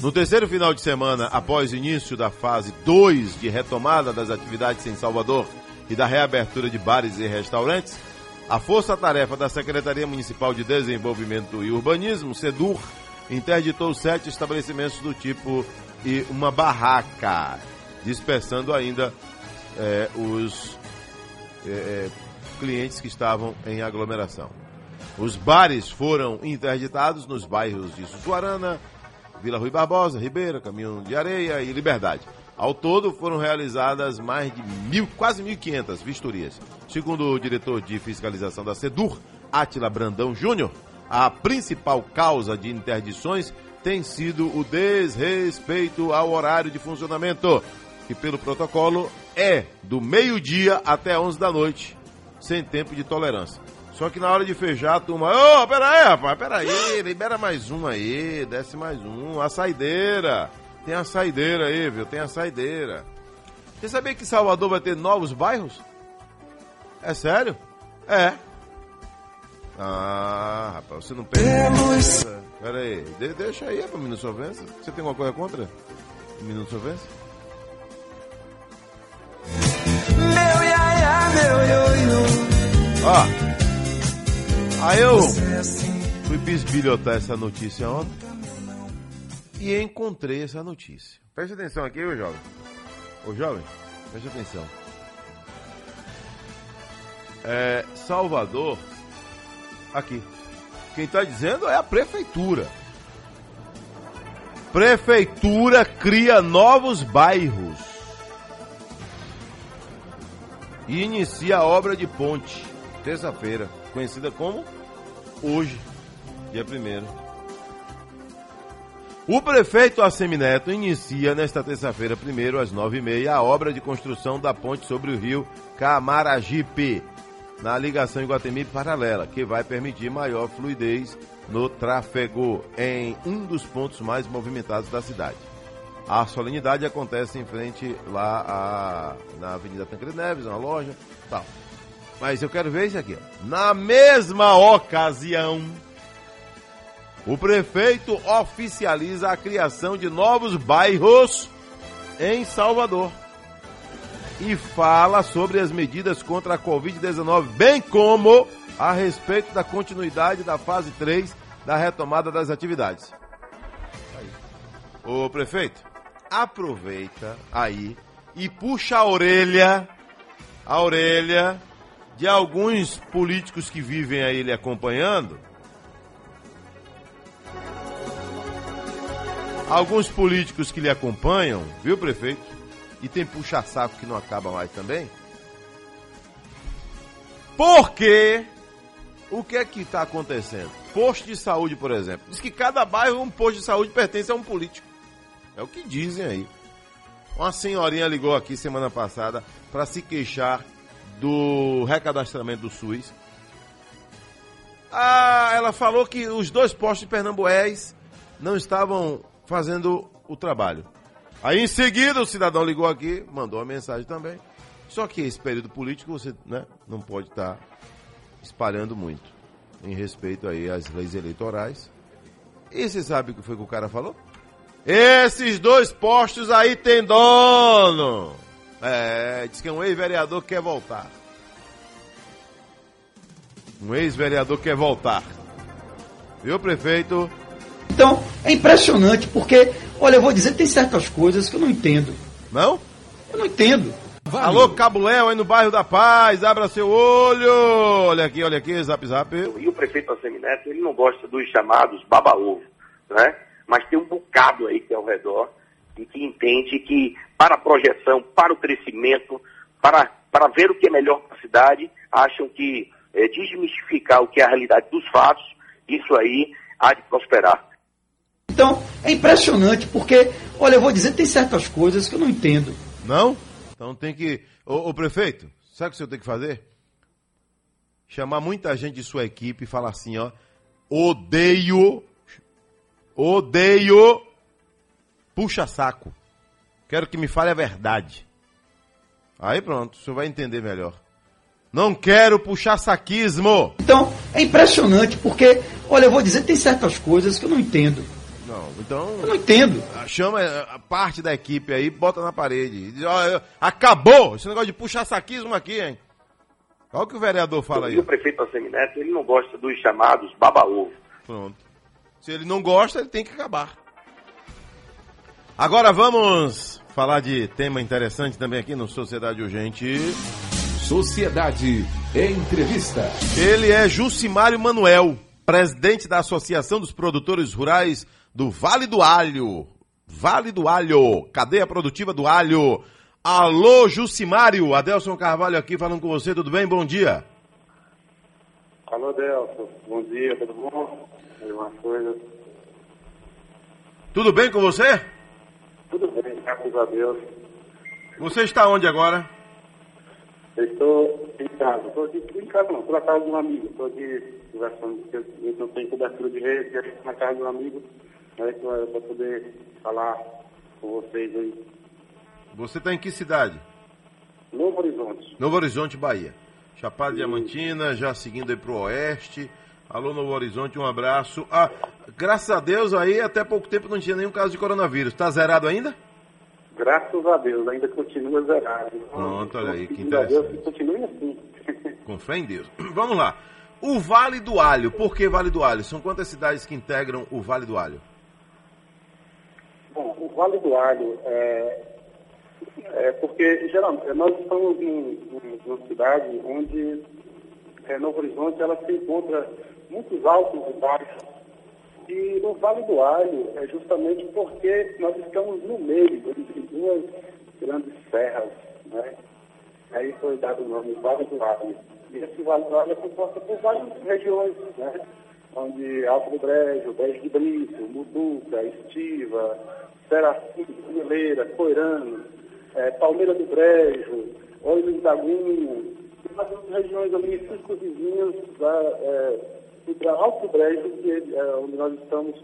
No terceiro final de semana, após o início da fase 2 de retomada das atividades em Salvador e da reabertura de bares e restaurantes, a força-tarefa da Secretaria Municipal de Desenvolvimento e Urbanismo, SEDUR, interditou sete estabelecimentos do tipo e uma barraca, dispersando ainda eh, os eh, clientes que estavam em aglomeração. Os bares foram interditados nos bairros de Sussuarana, Vila Rui Barbosa, Ribeira, Caminho de Areia e Liberdade. Ao todo foram realizadas mais de mil, quase 1.500 vistorias. Segundo o diretor de fiscalização da SEDUR, Átila Brandão Júnior, a principal causa de interdições tem sido o desrespeito ao horário de funcionamento, que pelo protocolo é do meio-dia até 11 da noite, sem tempo de tolerância. Só que na hora de fechar, a turma, ô, pera aí, rapaz, pera aí, libera mais um aí, desce mais um, a saideira. Tem a saideira aí, viu? Tem a saideira. Você sabia que Salvador vai ter novos bairros? É sério? É. Ah, rapaz, você não pensa. Pera aí, de- deixa aí pra Minuto Solvência. Você tem alguma coisa contra? Minuto Solvência? Ó, aí eu fui bisbilhotar essa notícia ontem e encontrei essa notícia. Preste atenção aqui, ô jovem. Ô jovem, preste atenção. É, Salvador, aqui. Quem está dizendo é a prefeitura. Prefeitura cria novos bairros e inicia a obra de ponte, terça-feira, conhecida como hoje, dia 1 O prefeito Assemineto inicia nesta terça-feira, primeiro às nove e meia, a obra de construção da ponte sobre o rio Camaragipe, na ligação Iguatemi paralela, que vai permitir maior fluidez no tráfego em um dos pontos mais movimentados da cidade. A solenidade acontece em frente lá na Avenida Tancredo Neves, uma loja, tal. Mas eu quero ver isso aqui. Na mesma ocasião, o prefeito oficializa a criação de novos bairros em Salvador e fala sobre as medidas contra a Covid-19, bem como a respeito da continuidade da fase 3 da retomada das atividades. Aí. Ô prefeito, aproveita aí e puxa a orelha, a orelha de alguns políticos que vivem aí lhe acompanhando. Alguns políticos que lhe acompanham, viu, prefeito? E tem puxa-saco que não acaba mais também. Porque o que é que está acontecendo? Posto de saúde, por exemplo. Diz que cada bairro, um posto de saúde pertence a um político. É o que dizem aí. Uma senhorinha ligou aqui semana passada para se queixar do recadastramento do SUS. Ah, ela falou que os dois postos de Pernambués não estavam fazendo o trabalho. Aí em seguida o cidadão ligou aqui, mandou uma mensagem também. Só que esse período político você né, não pode estar espalhando muito em respeito aí às leis eleitorais. E você sabe o que foi que o cara falou? Esses dois postos aí tem dono. É, diz que um ex-vereador quer voltar. Um ex-vereador quer voltar. Viu, prefeito? Então, é impressionante, porque, olha, eu vou dizer, tem certas coisas que eu não entendo. Não? Eu não entendo. Alô, Cabo Léo, aí no bairro da Paz, abra seu olho. Olha aqui, olha aqui, zap zap. E o prefeito Assemineto, ele não gosta dos chamados baba-ovo, né? Mas tem um bocado aí que é ao redor e que entende que para a projeção, para o crescimento, para, para ver o que é melhor para a cidade, acham que é, desmistificar o que é a realidade dos fatos, isso aí há de prosperar. Então, é impressionante, porque, olha, eu vou dizer, tem certas coisas que eu não entendo. Não? Então tem que. Ô, ô, prefeito, sabe o que o senhor tem que fazer? Chamar muita gente de sua equipe e falar assim, ó. Odeio. Odeio. Puxa saco. Quero que me fale a verdade. Aí pronto, o senhor vai entender melhor. Não quero puxar saquismo. Então, é impressionante porque, olha, eu vou dizer, tem certas coisas que eu não entendo. Não, então. Eu não entendo. Chama a parte da equipe aí, bota na parede. Diz, ó, acabou esse negócio de puxar saquismo aqui, hein? Olha o que o vereador fala aí. E o prefeito Assemineto, ele não gosta dos chamados baba-ovo. Pronto. Se ele não gosta, ele tem que acabar. Agora vamos falar de tema interessante também aqui no Sociedade Urgente. Sociedade Entrevista. Ele é Jucimário Manuel, presidente da Associação dos Produtores Rurais do Vale do Alho. Vale do Alho, cadeia produtiva do alho. Alô, Jucimário, Adelson Carvalho aqui falando com você, tudo bem? Bom dia. Alô, Adelson, bom dia, tudo bom? Alguma coisa? Tudo bem com você? Tudo bem, graças a Deus. Você está onde agora? Eu estou em casa, estou aqui em casa não, estou na casa de um amigo, estou aqui conversando, eu não tenho cobertura de rede, estou na casa de um amigo, né, para poder falar com vocês aí. Você está em que cidade? Novo Horizonte. Novo Horizonte, Bahia. Chapada Diamantina, já seguindo aí pro oeste. Alô, Novo Horizonte, um abraço. Ah, graças a Deus aí, até pouco tempo não tinha nenhum caso de coronavírus. Está zerado ainda? Graças a Deus, ainda continua zerado. Pronto, olha aí, que Deus interessante. que continue assim. Com fé em Deus. Vamos lá. O Vale do Alho. Por que Vale do Alho? São quantas cidades que integram o Vale do Alho? Bom, o Vale do Alho é, é porque geralmente nós estamos em, em uma cidade onde é, Novo Horizonte ela se encontra muitos altos e baixos. E o Vale do Alho é justamente porque nós estamos no meio entre duas grandes serras, né? Aí foi dado o nome Vale do Alho. E esse Vale do Alho é composto por várias regiões, né? Onde Alto do Brejo, Brejo de Brito, Muduca, Estiva, Serafim, Mileira, Coirano, eh, Palmeira do Brejo, Olho da outras regiões ali circunvizinhas da, eh, do Alto Brejo, que é onde nós estamos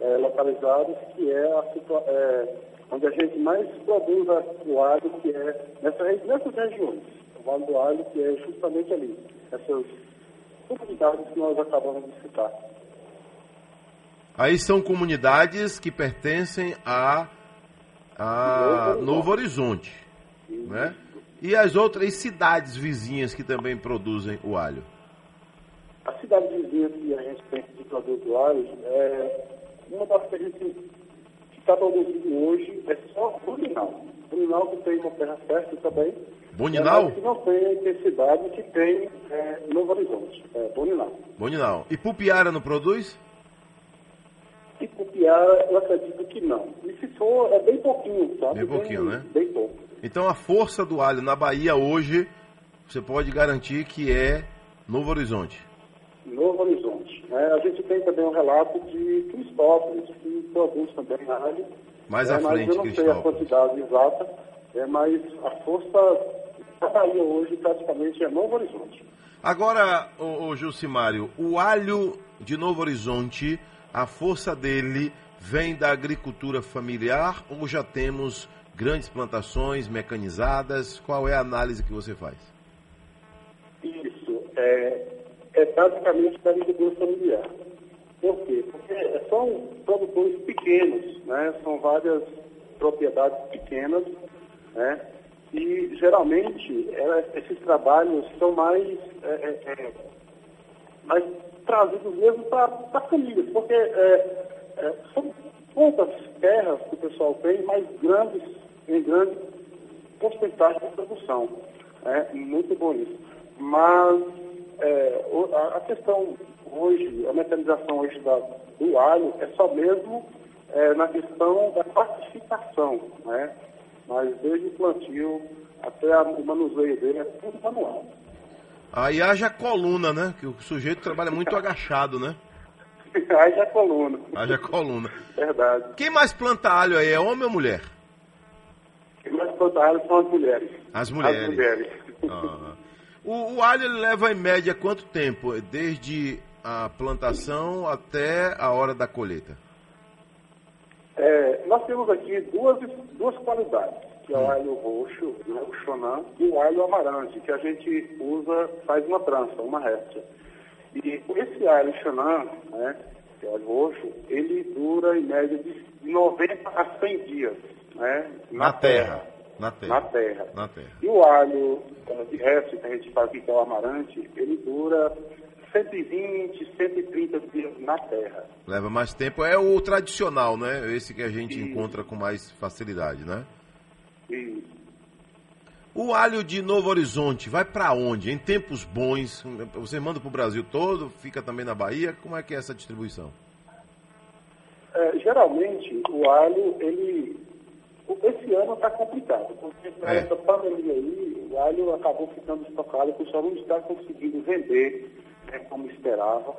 eh, localizados, que é a eh, onde a gente mais produz o alho, que é nessa, nessas regiões. O Vale do Alho, que é justamente ali, essas comunidades que nós acabamos de citar. Aí são comunidades que pertencem a, a Novo Horizonte, né? E as outras cidades vizinhas que também produzem o alho. A cidade vizinha que a gente tem de produto do alho, é, uma das que a gente que está produzindo hoje é só Buninal. Buninal que tem uma terra fértil também. Buninal? É, que não tem a intensidade que tem é, Novo Horizonte. É, Buninal. Boninal. E Pupiara não produz? E Cupiara, eu acredito que não. E se for, é bem pouquinho, sabe? Bem pouquinho, né? Bem pouco. Então a força do alho na Bahia hoje, você pode garantir que é Novo Horizonte. Novo Horizonte. né? a gente tem também um relato de Cristópolis, que produz também alho. Mais é, à mas frente, eu não sei a quantidade exata, é, mas a força da Bahia hoje praticamente é Novo Horizonte. Agora, o, o Gilcimário, o alho de Novo Horizonte, a força dele vem da agricultura familiar ou já temos grandes plantações mecanizadas? Qual é a análise que você faz? Isso, é, é basicamente da agricultura familiar. Por quê? Porque são produtores pequenos, né? são várias propriedades pequenas, né? e geralmente é, esses trabalhos são mais, é, é, é, mais trazidos mesmo para as famílias, porque é, é, são poucas terras que o pessoal tem, mas grandes, em grande porcentagem de produção. É muito bom isso. Mas é, a questão hoje, a mecanização hoje da, do alho é só mesmo é, na questão da classificação, né? Mas desde o plantio até a- o manuseio dele é tudo manual. Aí haja coluna, né? Que o sujeito trabalha muito agachado, né? É coluna. Haja coluna. Verdade. Quem mais planta alho aí? É homem ou mulher? Quem mais planta alho são as mulheres. As mulheres. As mulheres. Ah. O, o alho ele leva em média quanto tempo? Desde a plantação até a hora da colheita? É, nós temos aqui duas, duas qualidades, que é o alho roxo, né, o Shonan, e o alho amarante, que a gente usa, faz uma trança, uma réstia. E esse alho Shonan, né, que é roxo, ele dura em média de 90 a 100 dias, né, Na terra. Na terra. Na terra. Na terra. E o alho de resto, que a gente fala aqui, que é o amarante, ele dura 120, 130 dias na terra. Leva mais tempo. É o tradicional, né? Esse que a gente encontra com mais facilidade, né? E O alho de Novo Horizonte vai para onde? Em tempos bons, você manda para o Brasil todo, fica também na Bahia? Como é que é essa distribuição? É, geralmente, o alho, ele. Esse ano está complicado, porque É. essa pandemia aí, o alho acabou ficando estocado, o pessoal não está conseguindo vender né, como esperava.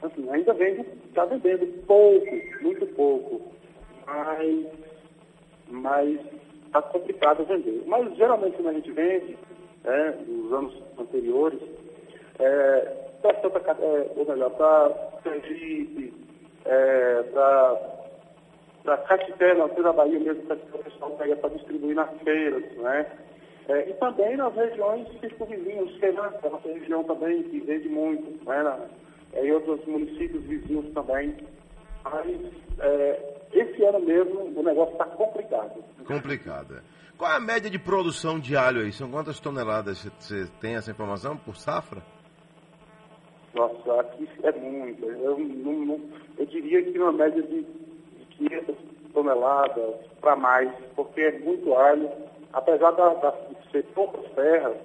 Assim, ainda vende, está vendendo pouco, muito pouco, mas mas está complicado vender. Mas geralmente quando a gente vende, né, nos anos anteriores, é, para Santa é, ou melhor, para Sergipe, é, para Caxité, na da Bahia mesmo, que o pessoal pega para distribuir nas feiras, né? É, e também nas regiões circunvizinhas, que é uma região também que vende muito, né? Na, é, em outros municípios vizinhos também. Mas é, esse ano mesmo o negócio está complicado. Complicada. Qual é a média de produção de alho aí? São quantas toneladas? Você- Você tem essa informação por safra? Nossa, aqui é muito. Eu, não, não- eu diria que uma média de, de 500 toneladas para mais, porque é muito alho, apesar da, da- de ser poucas terras,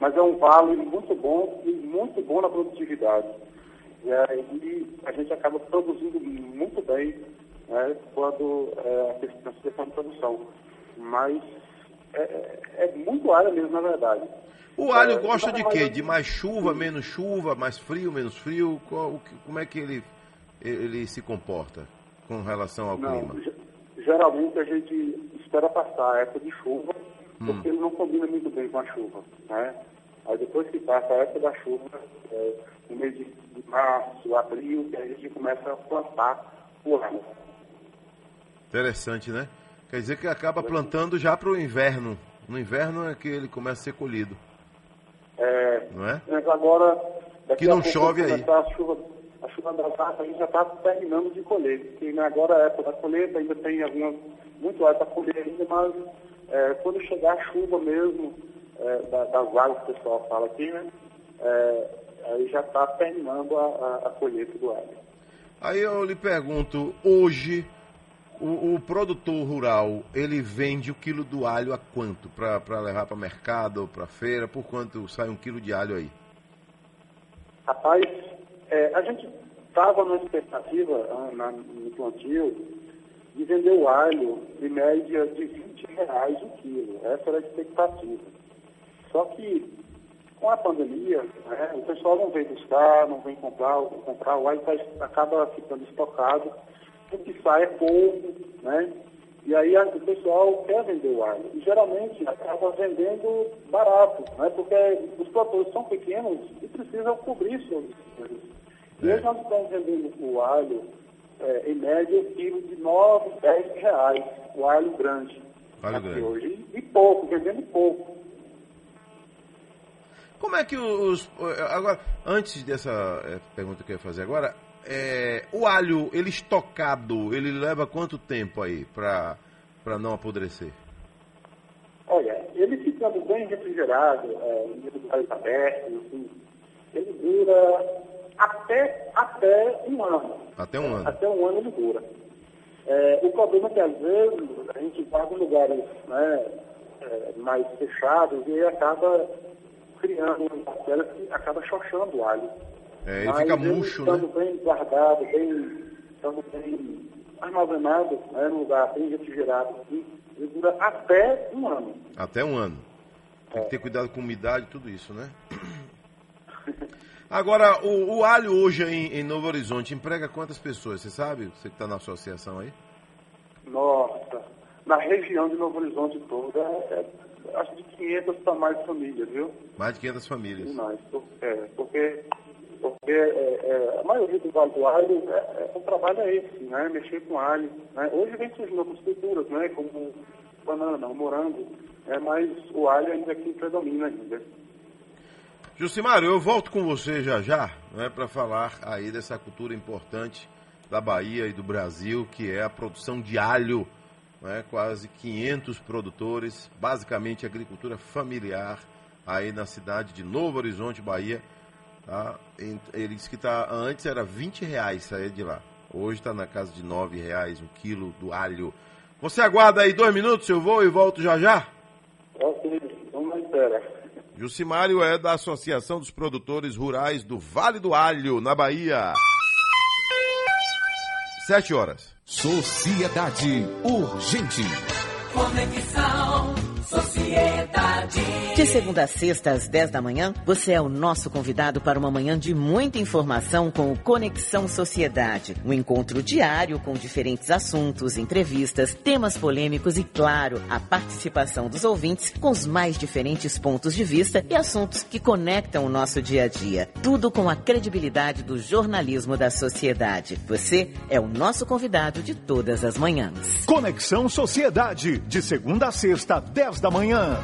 mas é um vale muito bom e muito bom na produtividade. E aí a gente acaba produzindo muito bem né, quando é, a questão questão de produção. Mas é, é- é muito alho mesmo, na verdade. O alho É, gosta de quê? De mais chuva, menos chuva, mais frio, menos frio? Qual- como é que ele, ele se comporta com relação ao Não, clima? ge- geralmente a gente espera passar a época de chuva, Hum. porque ele não combina muito bem com a chuva, né? Aí depois que passa a época da chuva, é, no mês de de março, abril, que a gente começa a plantar o alho. Interessante, né? Quer dizer que acaba plantando já para o inverno. No inverno é que ele começa a ser colhido, É, não é? mas agora, daqui Que a não pouco, chove aí. A chuva, a chuva da vaca aí já está terminando de colher, porque né, agora é a época da colheita, ainda tem algumas, muito alho para colher ainda, mas é, quando chegar a chuva mesmo, é, da- das águas que o pessoal fala aqui, né? é, aí já está terminando a, a- a colheita do alho. Aí eu lhe pergunto, hoje o, o produtor rural, ele vende o quilo do alho a quanto? Para levar para mercado para feira? Por quanto sai um quilo de alho aí? Rapaz, é, a gente estava na expectativa ah, na- no plantio de vender o alho em média de 20 reais o quilo. Essa era a expectativa. Só que com a pandemia, né, o pessoal não vem buscar, não vem comprar, comprar o alho tá- acaba ficando estocado, o que sai é pouco, né? E aí o pessoal quer vender o alho. E geralmente acaba vendendo barato, né? Porque os produtores são pequenos e precisam cobrir suas despesas. E hoje nós estamos vendendo o alho, é, em média, quilo de 9, 10 reais, o alho grande. Alho grande. hoje. E, pouco, vendendo pouco. Como é que os. Agora, antes dessa eh, pergunta que eu ia fazer agora, eh, o alho, ele estocado, ele leva quanto tempo aí para não apodrecer? Olha, ele ficando bem refrigerado, é, em lugares abertos, assim, ele dura até, até um ano. Até um ano. Até um ano ele dura. É, o problema é que às vezes a gente vai em lugares né, é, mais fechados e aí acaba criando uma bactéria que acaba chochando o alho. É, ele Mas fica murcho, né? estando bem guardado, bem, estando bem armazenado, né, num lugar bem refrigerado, assim, ele dura até um ano. Até um ano. Tem É. que ter cuidado com umidade e tudo isso, né? Agora, o, o alho hoje em, em Novo Horizonte emprega quantas pessoas? Você sabe? Você que está na associação aí? Nossa, na região de Novo Horizonte toda, é, acho de 500 para mais famílias, viu? Mais de 500 famílias. Por- É, porque Porque é, é, a maioria do Vale do Alho, é, é, o trabalho é esse, né? Mexer com alho. Né? Hoje vem surgindo outras culturas, né? Como banana, morango, é, mas o alho ainda aqui predomina ainda. Jucimário, eu volto com você já já, né, para falar aí dessa cultura importante da Bahia e do Brasil, que é a produção de alho, né, quase 500 produtores, basicamente agricultura familiar, aí na cidade de Novo Horizonte, Bahia. Tá? Ele disse que tá, antes era 20 reais sair de lá, hoje está na casa de 9 reais o quilo do alho. Você aguarda aí dois minutos, eu vou e volto já já? Jucimário é da Associação dos Produtores Rurais do Vale do Alho, na Bahia. Sete horas. Sociedade Urgente. Conexão De segunda a sexta, às 10 da manhã, você é o nosso convidado para uma manhã de muita informação com o Conexão Sociedade. Um encontro diário com diferentes assuntos, entrevistas, temas polêmicos e, claro, a participação dos ouvintes com os mais diferentes pontos de vista e assuntos que conectam o nosso dia a dia. Tudo com a credibilidade do jornalismo da sociedade. Você é o nosso convidado de todas as manhãs. Conexão Sociedade, de segunda a sexta, 10 da manhã.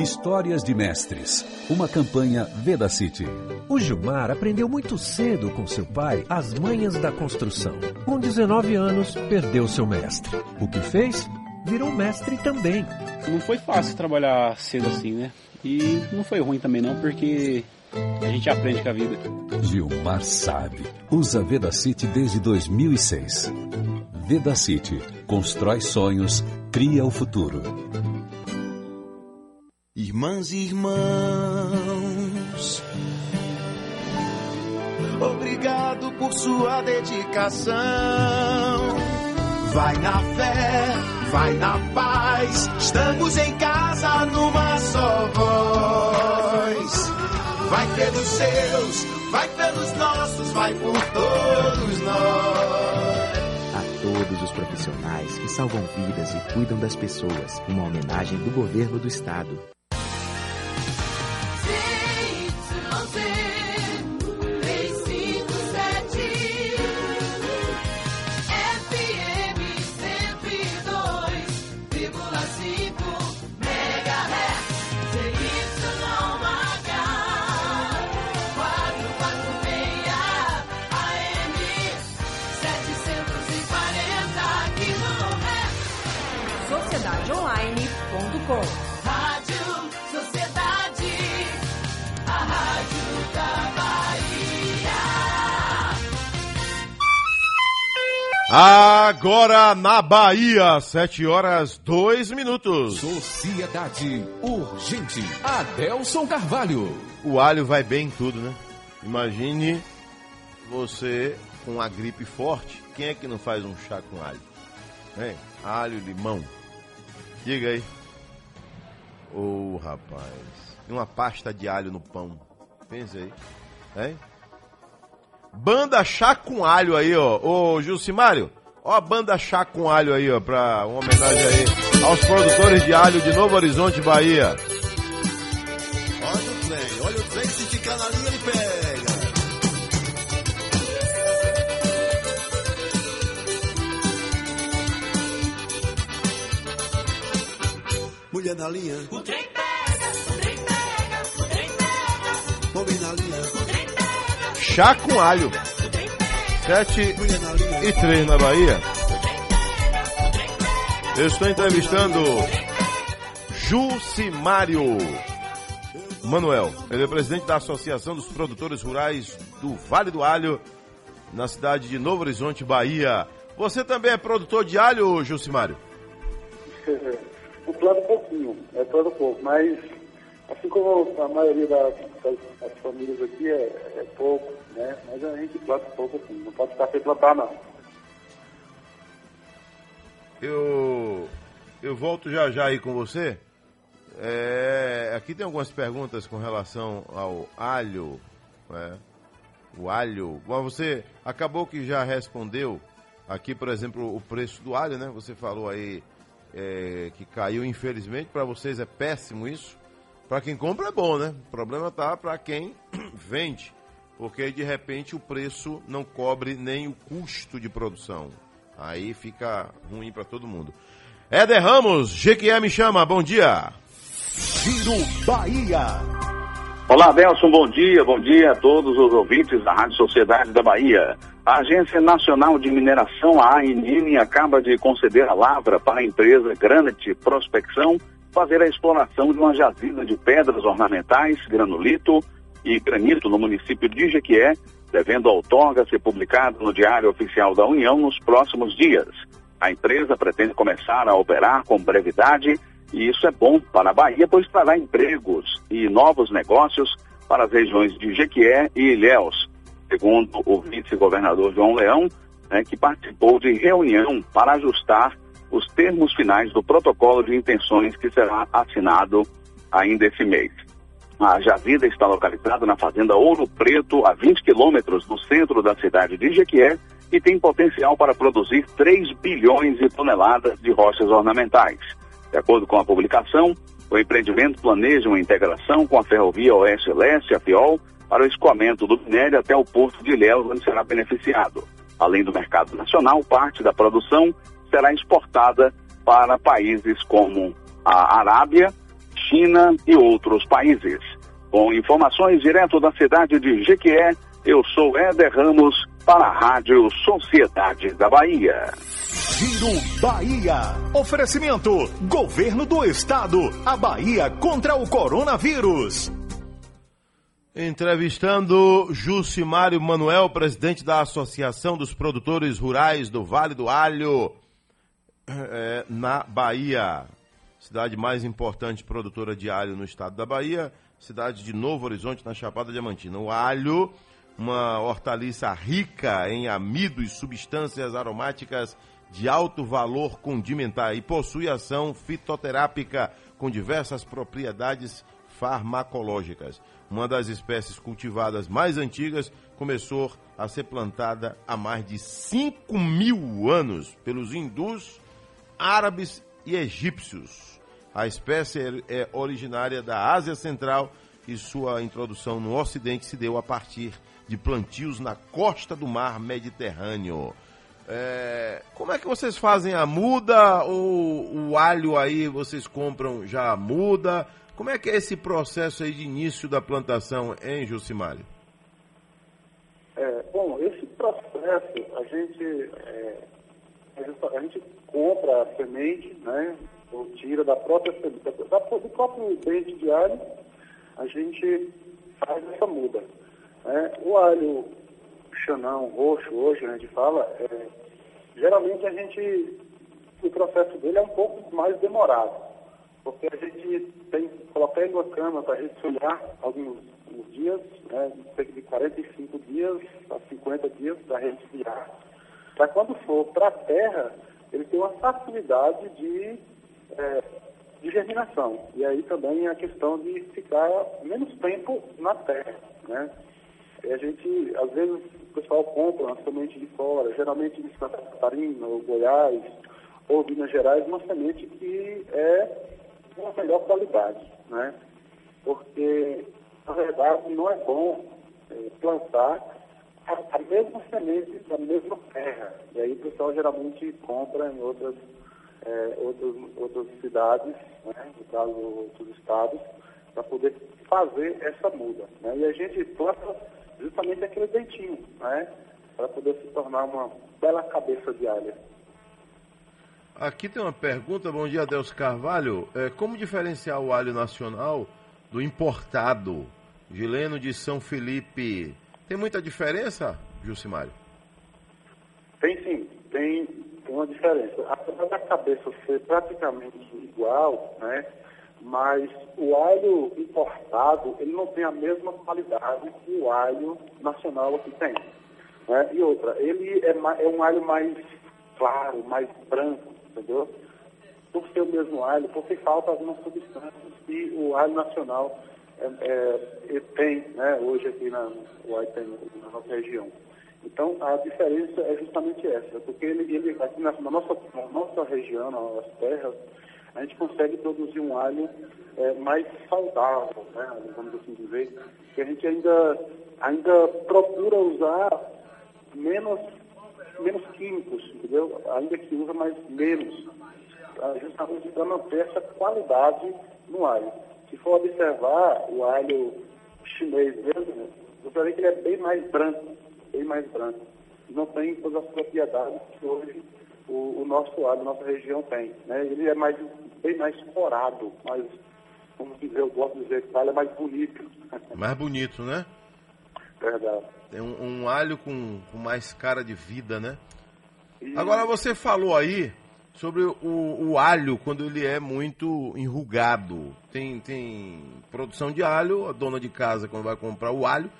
Histórias de Mestres, uma campanha Veda City. O Gilmar aprendeu muito cedo com seu pai as manhas da construção. Com 19 anos, perdeu seu mestre. O que fez? Virou mestre também. Não foi fácil trabalhar cedo assim, né? E não foi ruim também não, porque a gente aprende com a vida. Gilmar sabe. Usa Veda City desde 2006. Veda City. Constrói sonhos, cria o futuro. Irmãs e irmãos, obrigado por sua dedicação. Vai na fé, vai na paz, estamos em casa numa só voz. Vai pelos seus, vai pelos nossos, vai por todos nós. A todos os profissionais que salvam vidas e cuidam das pessoas, uma homenagem do governo do estado. Agora na Bahia, 7 horas 2 minutos. Sociedade Urgente. Adelson Carvalho. O alho vai bem em tudo, né? Imagine você com a gripe forte. Quem é que não faz um chá com alho? Hein? Alho, limão. Diga aí. Ô, oh, rapaz. Uma pasta de alho no pão. Pensa aí. Hein? Banda chá com alho aí, ó. Ô, Gilcimário. Ó a banda chá com alho aí, ó. Pra uma homenagem aí aos produtores de alho de Novo Horizonte, Bahia. Olha o trem, olha o trem. Se ficar na linha, ele pega. Mulher na linha. O trem Chá com alho. 7 e 3 na Bahia. Eu estou entrevistando Jucimário Manuel. Ele é presidente da Associação dos Produtores Rurais do Vale do Alho, na cidade de Novo Horizonte, Bahia. Você também é produtor de alho, Jucimário? Eu planto um pouquinho, é todo pouco, mas assim como a maioria das, das, das famílias aqui é, é, pouco, né? Mas a gente planta pouco assim, não pode ficar sem plantar não. Eu, eu volto já já aí com você. É, aqui tem algumas perguntas com relação ao alho. Né? O alho. Mas você acabou que já respondeu aqui, por exemplo, o preço do alho, né? Você falou aí é, que caiu, infelizmente. Para vocês é péssimo isso. Para quem compra é bom, né? O problema tá para quem vende, porque de repente o preço não cobre nem o custo de produção. Aí fica ruim para todo mundo. Éder Ramos, Jequié me chama, bom dia. Giro Bahia. Olá, Delson, bom dia, bom dia a todos os ouvintes da Rádio Sociedade da Bahia. A Agência Nacional de Mineração, a ANM, acaba de conceder a lavra para a empresa Granite Prospecção fazer a exploração de uma jazida de pedras ornamentais, granulito e granito no município de Jequié, devendo a outorga ser publicada no Diário Oficial da União nos próximos dias. A empresa pretende começar a operar com brevidade e isso é bom para a Bahia, pois trará empregos e novos negócios para as regiões de Jequié e Ilhéus, segundo o vice-governador João Leão, né, que participou de reunião para ajustar os termos finais do protocolo de intenções que será assinado ainda esse mês. A Jazida está localizada na fazenda Ouro Preto, a 20 quilômetros do centro da cidade de Jequié, e tem potencial para produzir 3 bilhões de toneladas de rochas ornamentais. De acordo com a publicação, o empreendimento planeja uma integração com a ferrovia Oeste-Leste, a FIOL, para o escoamento do minério até o porto de Ilhéus, onde será beneficiado. Além do mercado nacional, parte da produção será exportada para países como a Arábia, China e outros países. Com informações direto da cidade de Jequié, eu sou Éder Ramos para a Rádio Sociedade da Bahia. Giro Bahia. Oferecimento: Governo do Estado. A Bahia contra o coronavírus. Entrevistando Jucimário Manuel, presidente da Associação dos Produtores Rurais do Vale do Alho, é, na Bahia. Cidade mais importante produtora de alho no estado da Bahia, cidade de Novo Horizonte, na Chapada Diamantina. O alho, uma hortaliça rica em amido e substâncias aromáticas de alto valor condimentar e possui ação fitoterápica com diversas propriedades farmacológicas. Uma das espécies cultivadas mais antigas começou a ser plantada há mais de 5 mil anos pelos hindus, árabes e egípcios. A espécie é originária da Ásia Central e sua introdução no Ocidente se deu a partir de plantios na costa do mar Mediterrâneo. É, como é que vocês fazem a muda? ou o alho aí vocês compram já a muda? Como é que é esse processo aí de início da plantação em Jucimário? É, bom, esse processo a gente, é, a gente, a gente compra a semente, né? Ou tira da própria da, do próprio dente de alho, a gente faz essa muda. né? O alho xanão roxo, hoje a gente fala, é, geralmente a gente, o processo dele é um pouco mais demorado, porque a gente tem que colocar ele na cama para resfriar alguns, alguns dias, né, cerca de 45 dias a 50 dias para resfriar, para quando for para a terra, ele tem uma facilidade de, é, de germinação. E aí também a questão de ficar menos tempo na terra, né? E a gente, às vezes, o pessoal compra uma semente de fora, geralmente de Santa Catarina, ou Goiás, ou Minas Gerais, uma semente que é de uma melhor qualidade, né? Porque, na verdade, não é bom eh, plantar a mesma semente da mesma terra. E aí o pessoal geralmente compra em outras, eh, outras, outras cidades, né? no caso, outros estados, para poder fazer essa muda. Né? E a gente planta justamente aquele dentinho, né? Para poder se tornar uma bela cabeça de alha. Aqui tem uma pergunta, bom dia, Deus Carvalho. É, como diferenciar o alho nacional do importado? Gileno de São Felipe. Tem muita diferença, Jucimário? Tem sim, tem, tem uma diferença. Apesar da cabeça ser praticamente igual, né? Mas o alho importado, ele não tem a mesma qualidade que o alho nacional aqui tem. Né? E outra, ele é, é um alho mais claro, mais branco, entendeu? Por ser o mesmo alho, porque falta algumas substâncias que o alho nacional é, é, tem, né? Hoje aqui na, na nossa região. Então, a diferença é justamente essa, porque ele, ele aqui na, na nossa, na nossa região, nas terras, a gente consegue produzir um alho é, mais saudável, né, vamos assim dizer, que a gente ainda, ainda procura usar menos, menos químicos, entendeu? Ainda que usa mais menos, justamente para manter essa qualidade no alho. Se for observar o alho chinês mesmo, você ver que ele é bem mais branco, bem mais branco. Não tem todas as propriedades que hoje o, o nosso alho, nossa região tem. Né? Ele é mais, bem mais corado, mais, como dizer, eu gosto de dizer que é mais bonito. Mais bonito, né? Verdade. Tem um, um alho com, com mais cara de vida, né? Agora você falou aí sobre o, o alho quando ele é muito enrugado. Tem, tem produção de alho, a dona de casa quando vai comprar o alho,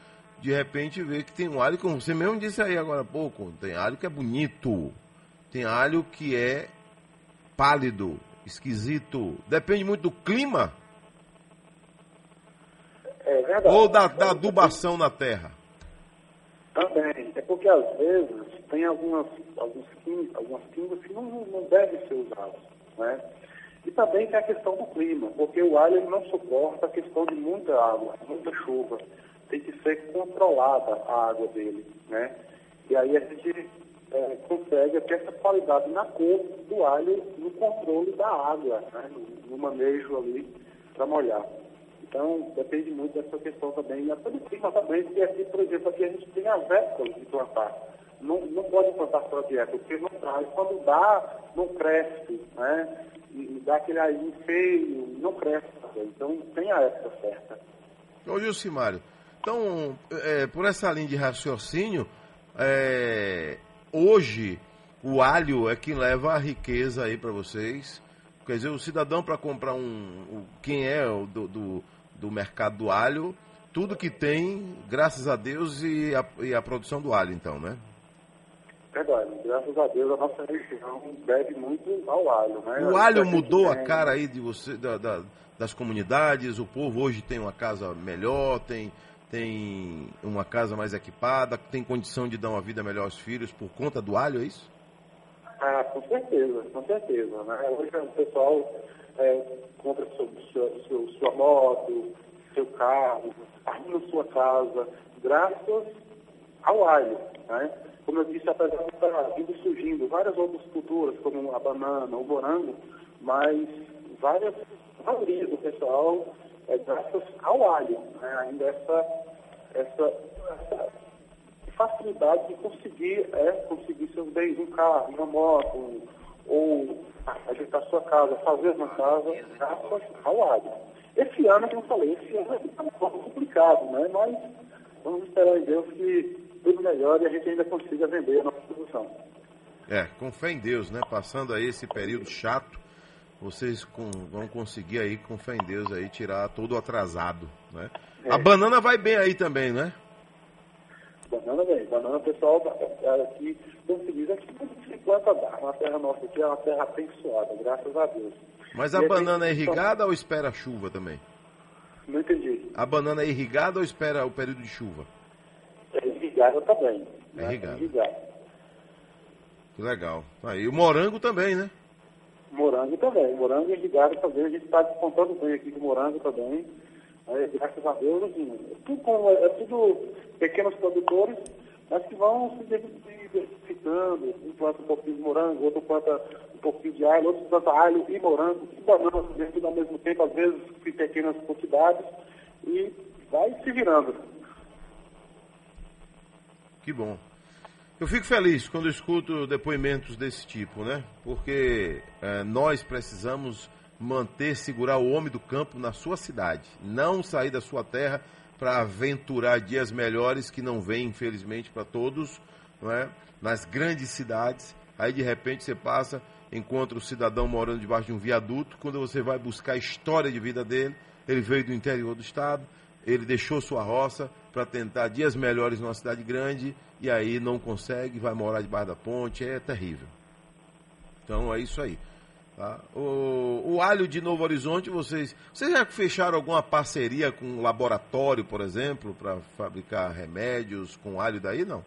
de repente vê que tem um alho, como você mesmo disse aí agora há pouco, tem alho que é bonito, tem alho que é pálido, esquisito. Depende muito do clima É verdade. ou da, da adubação na terra. Também. É porque às vezes tem algumas, alguns químicos, algumas químicas que não, não devem ser usadas. Né? E também tem a questão do clima, porque o alho não suporta a questão de muita água, muita chuva. Tem que ser controlada a água dele. Né? E aí a gente é, consegue ter essa qualidade na cor do alho no controle da água, né? no, no manejo ali para molhar. Então, depende muito dessa questão também. Até do clima também, porque aqui, por exemplo, aqui a gente tem as épocas de plantar. Não, não pode plantar fora de porque não traz. Quando dá, não cresce, né? E, e dá aquele aí feio, não cresce. Então, tem a época certa. Ô Gilcimário, então, é, por essa linha de raciocínio, é, hoje o alho é quem leva a riqueza aí para vocês. Quer dizer, o cidadão para comprar um. quem é o do, do, do mercado do alho, tudo que tem, graças a Deus, e a, e a produção do alho, então, né? Verdade. Graças a Deus, a nossa região deve muito ao alho, né? O alho mudou a tem- cara aí de você, da- da- das comunidades, o povo hoje tem uma casa melhor, tem, tem uma casa mais equipada, tem condição de dar uma vida melhor aos filhos por conta do alho, é isso? Ah, com certeza, com certeza. Né? Hoje o pessoal é, compra seu, seu, sua moto, seu carro, arruma sua casa, graças ao alho. Né? Como eu disse, apesar de estar vindo surgindo várias outras culturas, como a banana, o morango, mas várias, a maioria do pessoal é graças ao alho. Né? Ainda essa, essa, essa facilidade de conseguir, é, conseguir seus bens, um carro, uma moto, ou ajeitar sua casa, fazer uma casa, graças ao alho. Esse ano, como eu falei, esse ano é um pouco complicado, né? Mas vamos esperar em Deus que tudo melhore e a gente ainda consiga vender a nossa produção. É, com fé em Deus, né? Passando aí esse período chato, vocês com- vão conseguir aí, com fé em Deus, aí tirar todo o atrasado, né? É. A banana vai bem aí também, né? Banana bem, banana pessoal é, aqui, como se diz, aqui se planta dá. A terra nossa aqui é uma terra abençoada, graças a Deus. Mas E a gente banana é só- irrigada ou espera chuva também? Não entendi. A banana é irrigada ou espera o período de chuva? É irrigada também. É né? irrigada. Irrigada. Que legal. Aí o morango também, né? Morango também. Morango irrigado também. A gente está descontando bem aqui com morango também. É, graças a Deus, assim, é tudo, é tudo pequenos produtores, mas que vão se diversificando. Um planta um pouquinho de morango, outro planta um pouquinho de alho, outro planta alho e morango, e banana tudo ao mesmo tempo, às vezes em pequenas quantidades, e vai se virando. Que bom. Eu fico feliz quando escuto depoimentos desse tipo, né? Porque eh, nós precisamos manter, segurar o homem do campo na sua cidade. Não sair da sua terra para aventurar dias melhores que não vêm, infelizmente, para todos, não é? Nas grandes cidades. Aí, de repente, você passa, encontra o cidadão morando debaixo de um viaduto. Quando você vai buscar a história de vida dele, ele veio do interior do estado, ele deixou sua roça para tentar dias melhores numa cidade grande e aí não consegue, vai morar debaixo da ponte, é terrível. Então é isso aí. tá? O, o alho de Novo Horizonte, vocês, vocês já fecharam alguma parceria com um laboratório, por exemplo, para fabricar remédios com alho daí? Não?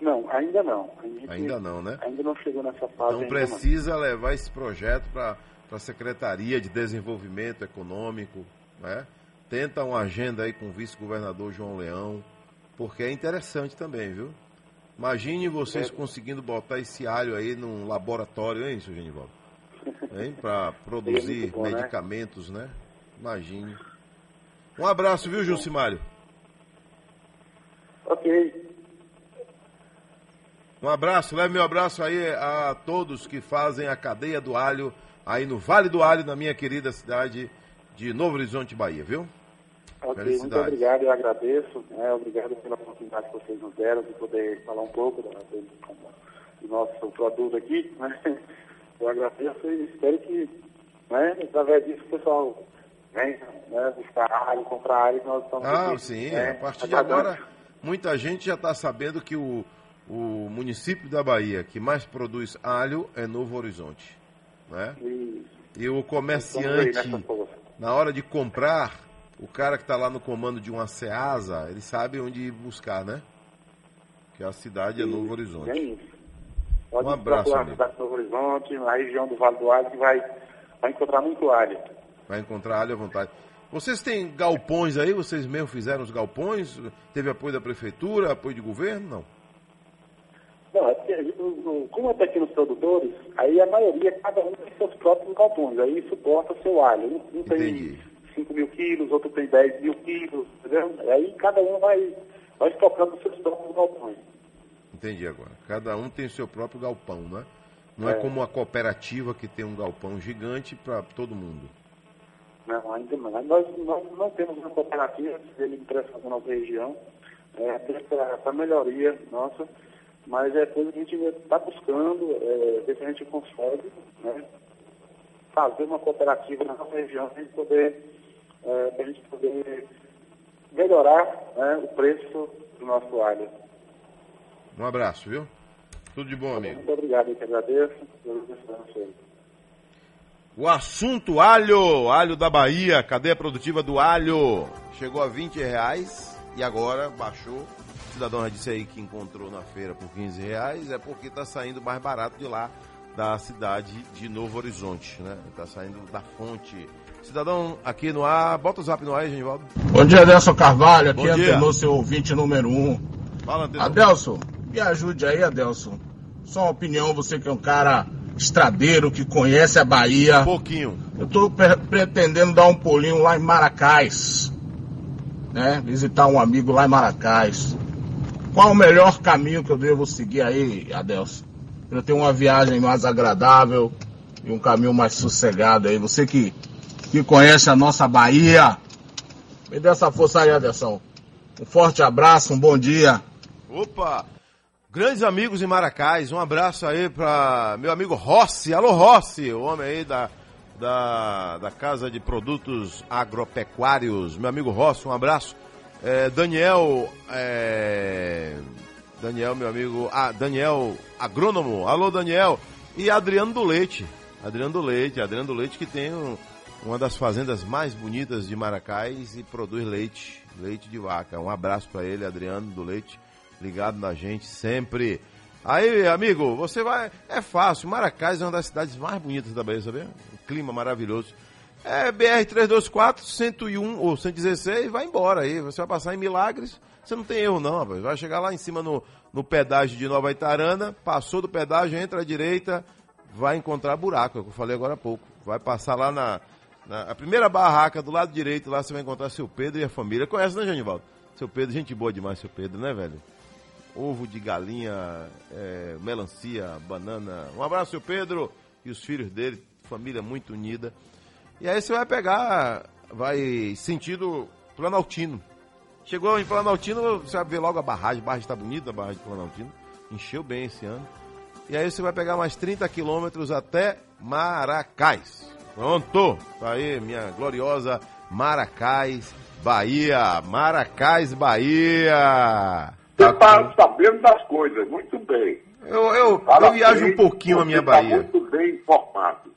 Não, ainda não. Gente Ainda não, né? Ainda não chegou nessa fase. Então precisa levar esse projeto para a Secretaria de Desenvolvimento Econômico, né? Tenta uma agenda aí com o vice-governador João Leão, porque é interessante também, viu? Imagine vocês É. conseguindo botar esse alho aí num laboratório, hein, seu Genivaldo? Hein? Para produzir muito bom, né? medicamentos, né? Imagine. Um abraço, viu, Jucimário? Ok. Um abraço, leve meu abraço aí a todos que fazem a cadeia do alho aí no Vale do Alho, na minha querida cidade de Novo Horizonte, Bahia, viu? Ok, muito obrigado, eu agradeço. né, obrigado pela oportunidade que vocês nos deram de poder falar um pouco da- do, do nosso produto aqui. Né? Eu agradeço e espero que, né, através disso, o pessoal venha né, buscar alho, comprar alho que nós estamos Ah, aqui, sim, né, a partir de agora, muita gente já está sabendo que o, o município da Bahia que mais produz alho é Novo Horizonte, né? Isso. E o aí comerciante, na hora de comprar, o cara que está lá no comando de uma Ceasa, ele sabe onde ir buscar, né? Que a cidade é Novo Horizonte. É isso. Pode Um abraço, procurar a cidade de Novo Horizonte, na região do Vale do Alho, que vai, vai encontrar muito alho. Vai encontrar alho à vontade. Vocês têm galpões aí? Vocês mesmo fizeram os galpões? Teve apoio da prefeitura, apoio de governo? Não. Não, é como é pequenos produtores, aí a maioria, cada um tem seus próprios galpões, aí suporta o seu alho. Um, um tem 5 mil quilos, outro tem 10 mil quilos, entendeu? Aí cada um vai, vai estocando os seus próprios galpões. Entendi agora. Cada um tem seu próprio galpão, né? Não é, É. como a cooperativa que tem um galpão gigante para todo mundo. Não, ainda não. Nós, nós não temos uma cooperativa, ele interessa na nossa região, é, para melhoria nossa, mas é coisa que a gente está buscando, é, ver se a gente consegue né, fazer uma cooperativa na nossa região para a gente poder, é, pra gente poder melhorar né, o preço do nosso alho. Um abraço, viu? Tudo de bom, amigo. Muito obrigado, eu que agradeço. O assunto alho, alho da Bahia, cadeia produtiva do alho. Chegou a 20 reais e agora baixou. O cidadão já disse aí que encontrou na feira por 15 reais, é porque está saindo mais barato de lá, da cidade de Novo Horizonte, né? Está saindo da fonte. Cidadão aqui no ar, bota o zap no ar aí, Genivaldo. Bom dia, Adelson Carvalho. Aqui é. Antenor, seu ouvinte número um. Fala, Antenor. Adelson, me ajude aí, Adelson. Só uma opinião, você que é um cara estradeiro, que conhece a Bahia. Um pouquinho. Eu tô pre- pretendendo dar um pulinho lá em Maracás. Né? Visitar um amigo lá em Maracás. Qual o melhor caminho que eu devo seguir aí, Adelson? Pra eu ter uma viagem mais agradável e um caminho mais sossegado aí. Você que, que conhece a nossa Bahia. Me dê essa força aí, Adelson. Um forte abraço, um bom dia. Opa! Grandes amigos em Maracás, um abraço aí para meu amigo Rossi. Alô, Rossi, o homem aí da, da, da Casa de Produtos Agropecuários. Meu amigo Rossi, um abraço. É, Daniel, é, Daniel, meu amigo, ah, Daniel Agrônomo. Alô, Daniel. E Adriano do Leite. Adriano do Leite, Adriano do Leite que tem um- uma das fazendas mais bonitas de Maracás e produz leite, leite de vaca. Um abraço para ele, Adriano do Leite, ligado na gente sempre. Aí, amigo, você vai. É fácil. Maracás é uma das cidades mais bonitas da Bahia, sabia? Um clima maravilhoso. É BR-324, 101 ou 116, vai embora aí. Você vai passar em Milagres, você não tem erro não, rapaz. Vai chegar lá em cima no, no pedágio de Nova Itarana, passou do pedágio, entra à direita, vai encontrar buraco, é o que eu falei agora há pouco. Vai passar lá na, na a primeira barraca do lado direito, lá você vai encontrar seu Pedro e a família. Conhece, né, Janivaldo? Seu Pedro, gente boa demais, seu Pedro, né, velho? Ovo de galinha, é, melancia, banana. Um abraço, seu Pedro e os filhos dele, família muito unida. E aí você vai pegar, vai sentido Planaltino. Chegou em Planaltino, você vai ver logo a barragem. A barragem está bonita, a barragem de Planaltino. Encheu bem esse ano. E aí você vai pegar mais 30 quilômetros até Maracás. Pronto! Tá aí, minha gloriosa Maracás, Bahia. Maracás, Bahia. Você está sabendo das coisas, muito bem. Eu, eu, eu Parabéns, viajo um pouquinho a minha você tá Bahia. muito bem informado.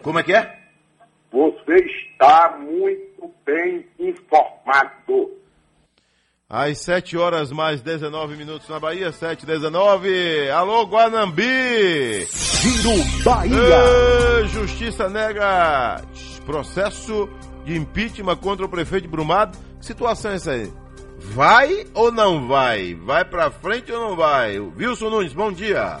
Como é que é? Você está muito bem informado. Às 7 horas mais 19 minutos na Bahia, 7 19 Alô, Guanambi! Giro Bahia! Justiça nega processo de impeachment contra o prefeito de Brumado. Que situação é essa aí? Vai ou não vai? Vai pra frente ou não vai? Wilson Nunes, bom dia.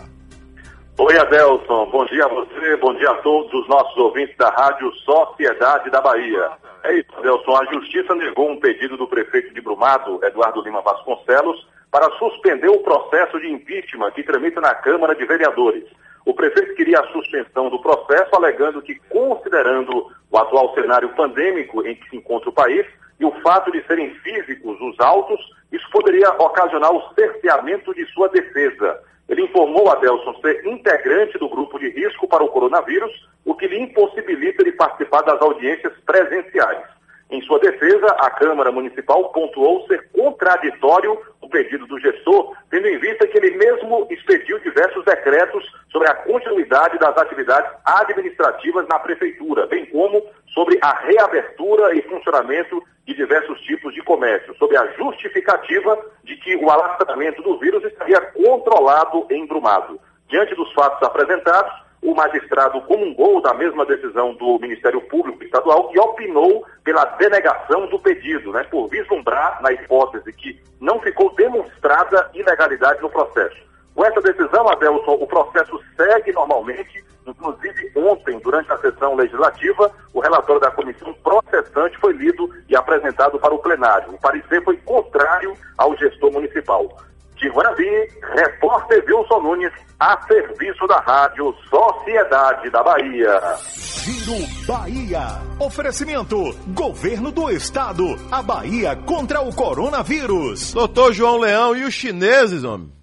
Oi, Adelson. Bom dia a você, bom dia a todos os nossos ouvintes da Rádio Sociedade da Bahia. É isso, Adelson. A Justiça negou um pedido do prefeito de Brumado, Eduardo Lima Vasconcelos, para suspender o processo de impeachment que tramita na Câmara de Vereadores. O prefeito queria a suspensão do processo, alegando que, considerando o atual cenário pandêmico em que se encontra o país e o fato de serem físicos os autos, isso poderia ocasionar o cerceamento de sua defesa. Ele informou a Adelson ser integrante do grupo de risco para o coronavírus, o que lhe impossibilita de participar das audiências presenciais. Em sua defesa, a Câmara Municipal pontuou ser contraditório o pedido do gestor, tendo em vista que ele mesmo expediu diversos decretos sobre a continuidade das atividades administrativas na Prefeitura, bem como sobre a reabertura e funcionamento de diversos tipos de comércio, sob a justificativa de que o alastramento do vírus estaria controlado em Brumado. Diante dos fatos apresentados, o magistrado comungou da mesma decisão do Ministério Público Estadual e opinou pela denegação do pedido, né, por vislumbrar, na hipótese que não ficou demonstrada ilegalidade no processo. Com essa decisão, Adelson, o processo segue normalmente, inclusive ontem, durante a sessão legislativa, o relatório da comissão processante foi lido e apresentado para o plenário. O parecer foi contrário ao gestor municipal. De Guarabi, repórter Wilson Nunes, a serviço da Rádio Sociedade da Bahia. Giro Bahia. Oferecimento: Governo do Estado. A Bahia contra o coronavírus. Doutor João Leão e os chineses, homem?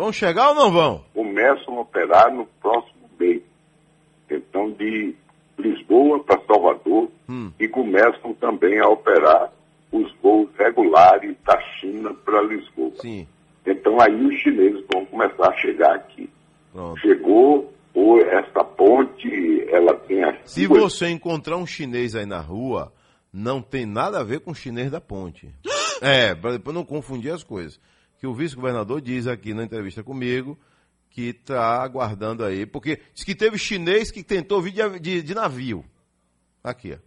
Vão chegar ou não vão? Começam a operar no próximo mês. Então, de Lisboa para Salvador Hum. e começam também a operar os voos regulares da China para Lisboa. Sim. Então aí os chineses vão começar a chegar aqui. Pronto. Chegou, ou esta ponte, ela tem as Se você encontrar um chinês aí na rua, não tem nada a ver com o chinês da ponte. É, para depois não confundir as coisas. Que o vice-governador diz aqui na entrevista comigo que está aguardando aí, porque diz que teve chinês que tentou vir de, de- de navio. Aqui, ó.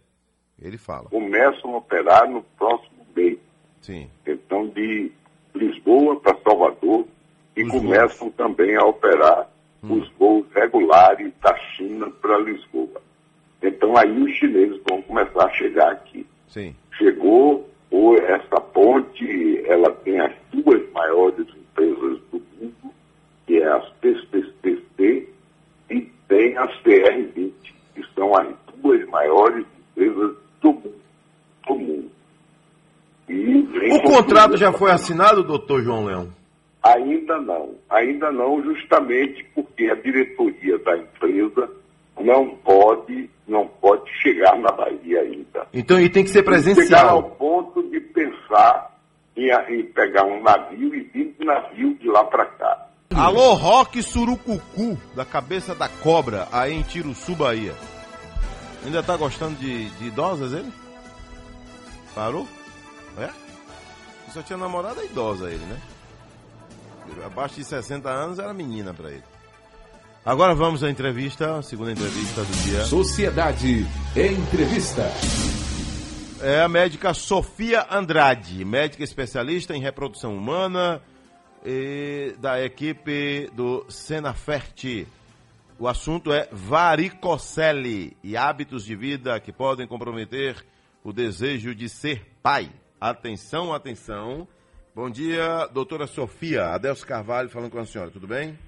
Ele fala. começam a operar no próximo mês. Sim. Então, de Lisboa para Salvador e começam também a operar Hum. os voos regulares da China para Lisboa. Então aí os chineses vão começar a chegar aqui. Sim. Chegou, ou essa ponte, ela tem as duas maiores empresas do mundo, que é as PCTC e tem as CR20, que são as duas maiores empresas do mundo. Do mundo. E vem O contrato já foi assinado, doutor João Leão? Ainda não, ainda não, justamente porque a diretoria da empresa não pode, não pode chegar na Bahia ainda. Então ele tem que ser Chegar ao presencial. ponto de pensar em, em pegar um navio e vir de navio de lá para cá. Alô, Rock Surucucu, da cabeça da cobra, aí em Tiruçu, Bahia. Ainda tá gostando de, de idosas ele? Parou? É? Só tinha namorada idosa ele, né? Abaixo de 60 anos era menina pra ele. Agora vamos à entrevista, a segunda entrevista do dia. Sociedade Entrevista. É a médica Sofia Andrade, médica especialista em reprodução humana e da equipe do Senafert. O assunto é varicocele e hábitos de vida que podem comprometer o desejo de ser pai. Atenção, atenção. Bom dia, doutora Sofia. Adelso Carvalho falando com a senhora, tudo bem?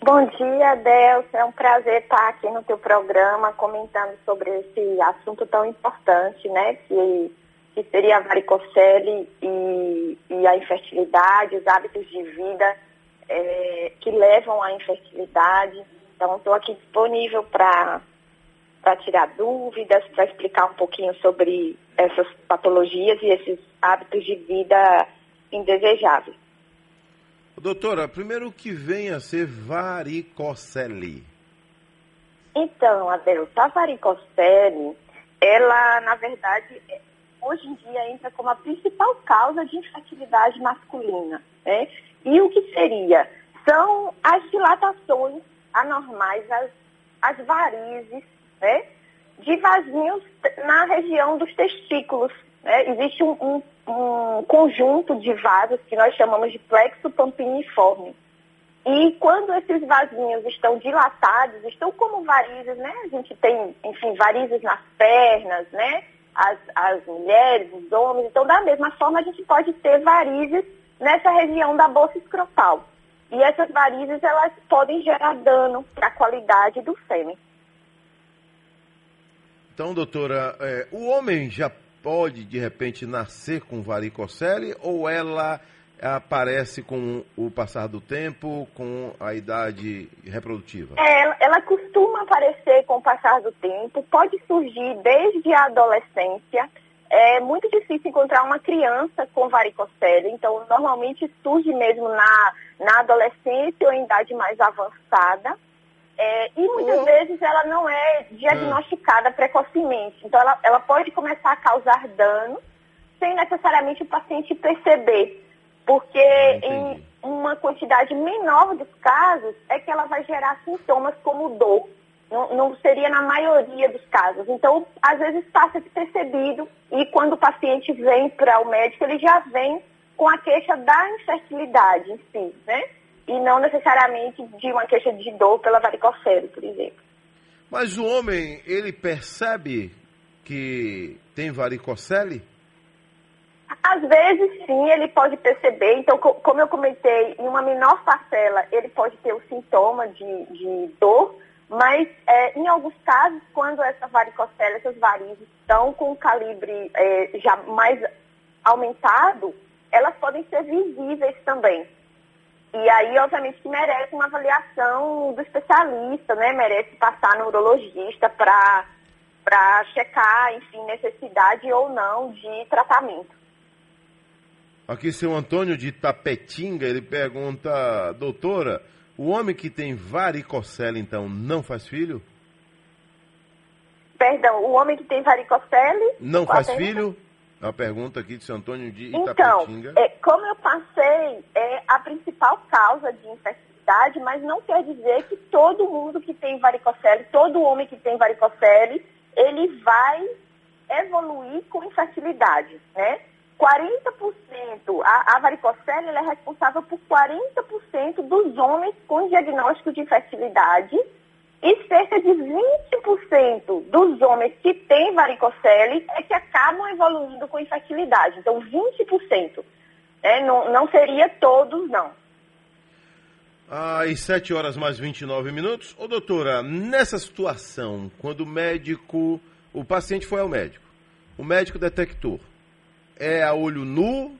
Bom dia, Delcio. É um prazer estar aqui no teu programa comentando sobre esse assunto tão importante, né? Que, que seria a varicocele e, e a infertilidade, os hábitos de vida eh, que levam à infertilidade. Então, estou aqui disponível para tirar dúvidas, para explicar um pouquinho sobre essas patologias e esses hábitos de vida indesejáveis. Doutora, primeiro o que vem a ser varicocele? Então, Adelta, a varicocele, ela, na verdade, hoje em dia entra como a principal causa de infertilidade masculina. Né? E o que seria? São as dilatações anormais, as, as varizes, né? De vasinhos na região dos testículos. Né? Existe um, um, um conjunto de vasos que nós chamamos de plexo pampiniforme. E quando esses vasinhos estão dilatados, estão como varizes, né? A gente tem, enfim, varizes nas pernas, né? As, as mulheres, os homens. Então, da mesma forma, a gente pode ter varizes nessa região da bolsa escrotal. E essas varizes, elas podem gerar dano para a qualidade do sêmen. Então, doutora, é, o homem já pode, de repente, nascer com varicocele ou ela aparece com o passar do tempo, com a idade reprodutiva? É, ela- costuma aparecer com o passar do tempo, pode surgir desde a adolescência. É muito difícil encontrar uma criança com varicocele, então normalmente surge mesmo na, na adolescência ou em idade mais avançada. É, e muitas vezes ela não é diagnosticada precocemente. Então ela, ela pode começar a causar dano sem necessariamente o paciente perceber. Porque em uma quantidade menor dos casos é que ela vai gerar sintomas como dor. Não, não seria na maioria dos casos. Então, às vezes passa despercebido e quando o paciente vem para o médico, ele já vem com a queixa da infertilidade em si, né? E não necessariamente de uma queixa de dor pela varicocele, por exemplo. Mas o homem, ele percebe que tem varicocele? Às vezes, sim, ele pode perceber. Então, co- como eu comentei, em uma menor parcela, ele pode ter o sintoma de, de dor, mas é, em alguns casos, quando essa varicocele, essas varizes estão com um calibre é, já mais aumentado, elas podem ser visíveis também. E aí, obviamente, que merece uma avaliação do especialista, né? Merece passar no urologista para para checar, enfim, necessidade ou não de tratamento. Aqui, seu Antônio de Tapetinga, ele pergunta, doutora, o homem que tem varicocele, então, não faz filho? Perdão, o homem que tem varicocele... Não faz pergunta? filho? É uma pergunta aqui de seu Antônio de Então, Itapetinga. é, como eu passei, é a principal causa de infertilidade, mas não quer dizer que todo mundo que tem varicocele, todo homem que tem varicocele, ele vai evoluir com infertilidade, né? 40%, a, a varicocele é responsável por 40% dos homens com diagnóstico de infertilidade e cerca de 20% dos homens que têm varicocele é que acabam evoluindo com infertilidade. Então, 20%. Né? Não, não seria todos, não. Às 7 horas mais 29 minutos. Ô, doutora, nessa situação, quando o médico, o paciente foi ao médico, o médico detectou, é a olho nu,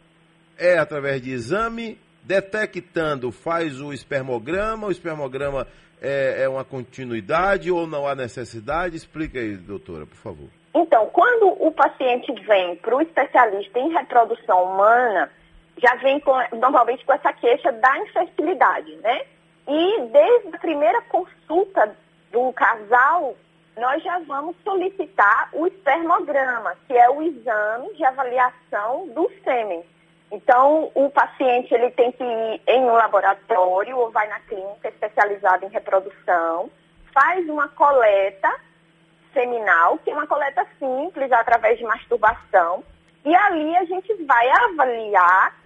é através de exame, detectando, faz o espermograma, o espermograma é, é uma continuidade ou não há necessidade? Explica aí, doutora, por favor. Então, quando o paciente vem para o especialista em reprodução humana, já vem com, normalmente com essa queixa da infertilidade, né? E desde a primeira consulta do casal, nós já vamos solicitar o espermograma, que é o exame de avaliação do sêmen. Então, o paciente ele tem que ir em um laboratório ou vai na clínica especializada em reprodução, faz uma coleta seminal, que é uma coleta simples através de masturbação, e ali a gente vai avaliar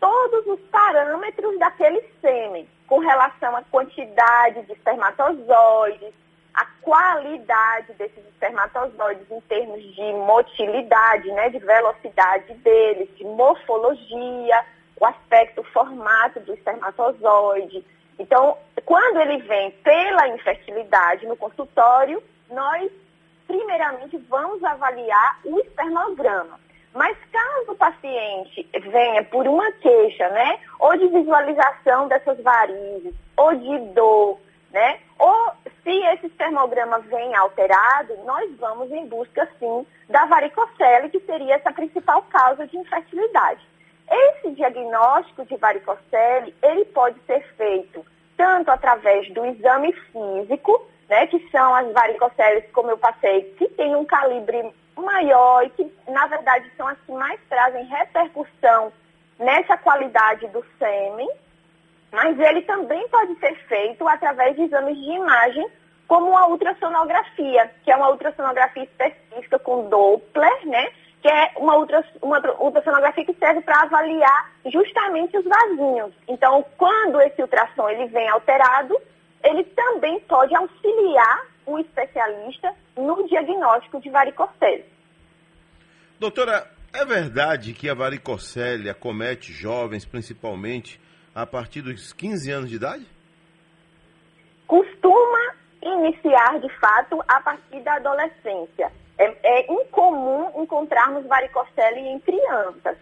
todos os parâmetros daquele sêmen, com relação à quantidade de espermatozoides, a qualidade desses espermatozoides em termos de motilidade, né, de velocidade deles, de morfologia, o aspecto, o formato do espermatozoide. Então, quando ele vem pela infertilidade no consultório, nós primeiramente vamos avaliar o espermograma. Mas caso o paciente venha por uma queixa, né, ou de visualização dessas varizes, ou de dor, né, ou se esse espermograma vem alterado, nós vamos em busca, sim, da varicocele, que seria essa principal causa de infertilidade. Esse diagnóstico de varicocele, ele pode ser feito tanto através do exame físico, né, que são as varicoceles, como eu passei, que tem um calibre maior e que na verdade, são as que mais trazem repercussão nessa qualidade do sêmen, mas ele também pode ser feito através de exames de imagem, como a ultrassonografia, que é uma ultrassonografia específica com Doppler, né? Que é uma, uma ultrassonografia que serve para avaliar justamente os vasinhos. Então, quando esse ultrassom ele vem alterado, ele também pode auxiliar o especialista no diagnóstico de varicocele. Doutora, é verdade que a varicocele acomete jovens, principalmente, a partir dos 15 anos de idade? Costuma iniciar, de fato, a partir da adolescência. É, é incomum encontrarmos varicocele em crianças.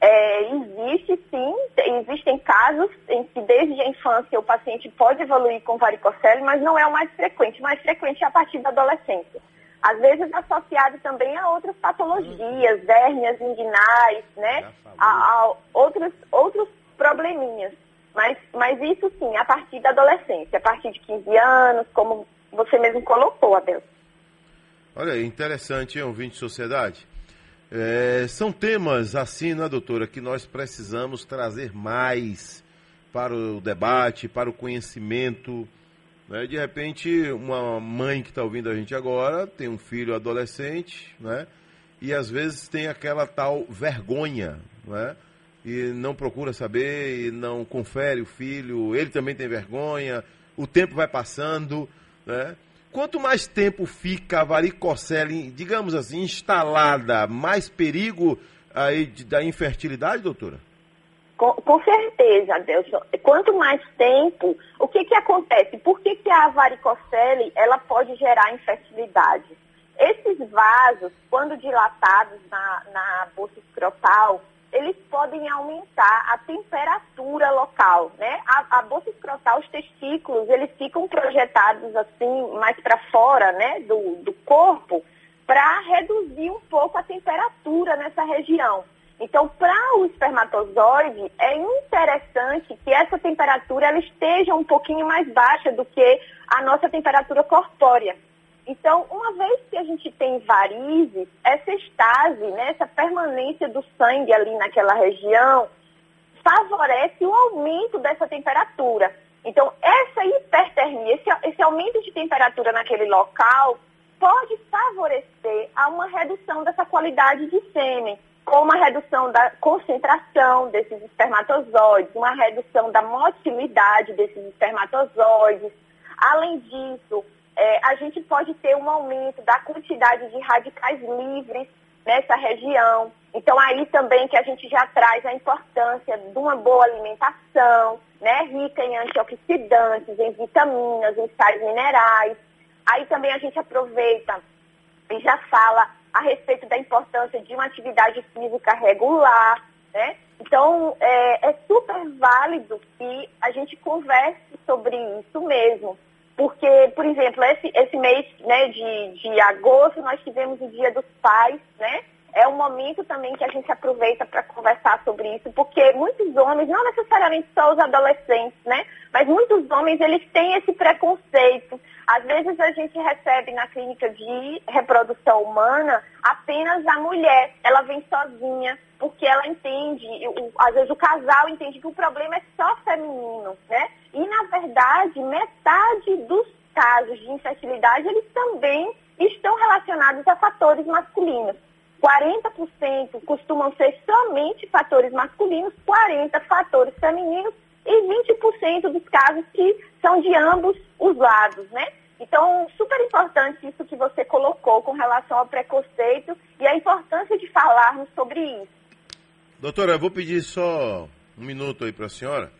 É, existe sim, existem casos em que desde a infância o paciente pode evoluir com varicocele, mas não é o mais frequente. O mais frequente é a partir da adolescência. Às vezes associado também a outras patologias, hérnias inguinais, né? A, a outros, outros probleminhas. Mas, mas isso sim, a partir da adolescência, a partir de 15 anos, como você mesmo colocou, Abel. Olha interessante, hein, ouvinte de sociedade? É, são temas assim, né, doutora, que nós precisamos trazer mais para o debate, para o conhecimento. Né? De repente, uma mãe que está ouvindo a gente agora tem um filho adolescente, né? E às vezes tem aquela tal vergonha, né? E não procura saber, e não confere o filho, ele também tem vergonha, o tempo vai passando, né? Quanto mais tempo fica a varicocele, digamos assim, instalada, mais perigo aí da infertilidade, doutora? Com, com certeza, Adelson. Quanto mais tempo, o que, que acontece? Por que, que a varicocele ela pode gerar infertilidade? Esses vasos, quando dilatados na, na bolsa escrotal, eles podem aumentar a temperatura local, né? A, a bolsa escrotal, os testículos, eles ficam projetados assim, mais para fora, né, do, do corpo, para reduzir um pouco a temperatura nessa região. Então, para o espermatozoide, é interessante que essa temperatura ela esteja um pouquinho mais baixa do que a nossa temperatura corpórea. Então, uma vez que a gente tem varizes, essa estase, né, essa permanência do sangue ali naquela região, favorece o aumento dessa temperatura. Então, essa hipertermia, esse, esse aumento de temperatura naquele local, pode favorecer a uma redução dessa qualidade de sêmen, com uma redução da concentração desses espermatozoides, uma redução da motilidade desses espermatozoides. Além disso, é, a gente pode ter um aumento da quantidade de radicais livres nessa região. Então, aí também que a gente já traz a importância de uma boa alimentação, né, rica em antioxidantes, em vitaminas, em sais minerais. Aí também a gente aproveita e já fala a respeito da importância de uma atividade física regular, né? Então, é, é super válido que a gente converse sobre isso mesmo. Porque, por exemplo, esse, esse mês né, de, de agosto nós tivemos o Dia dos Pais, né? É um momento também que a gente aproveita para conversar sobre isso, porque muitos homens, não necessariamente só os adolescentes, né? Mas muitos homens, eles têm esse preconceito. Às vezes a gente recebe na clínica de reprodução humana apenas a mulher, ela vem sozinha, porque ela entende, às vezes o casal entende que o problema é só feminino, né? E na verdade, metade dos casos de infertilidade, eles também estão relacionados a fatores masculinos. 40% costumam ser somente fatores masculinos, 40% fatores femininos e 20% dos casos que são de ambos os lados, né? Então, super importante isso que você colocou com relação ao preconceito e a importância de falarmos sobre isso. Doutora, eu vou pedir só um minuto aí para a senhora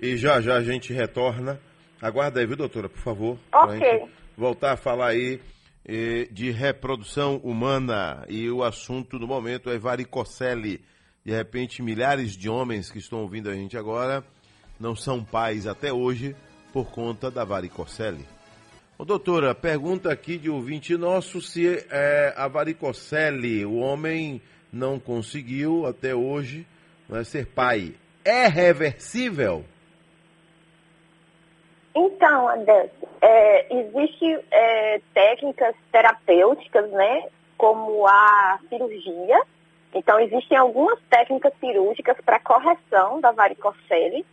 e já já a gente retorna. Aguarda aí, viu, doutora, por favor? Ok. gente voltar a falar aí eh, de reprodução humana e o assunto do momento é varicocele. De repente, milhares de homens que estão ouvindo a gente agora não são pais até hoje por conta da varicocele. Ô, doutora, pergunta aqui de ouvinte nosso se é, a varicocele, o homem não conseguiu até hoje né, ser pai. É reversível? Então, André, é, existe é, técnicas terapêuticas, né, como a cirurgia. Então, existem algumas técnicas cirúrgicas para correção da varicocele.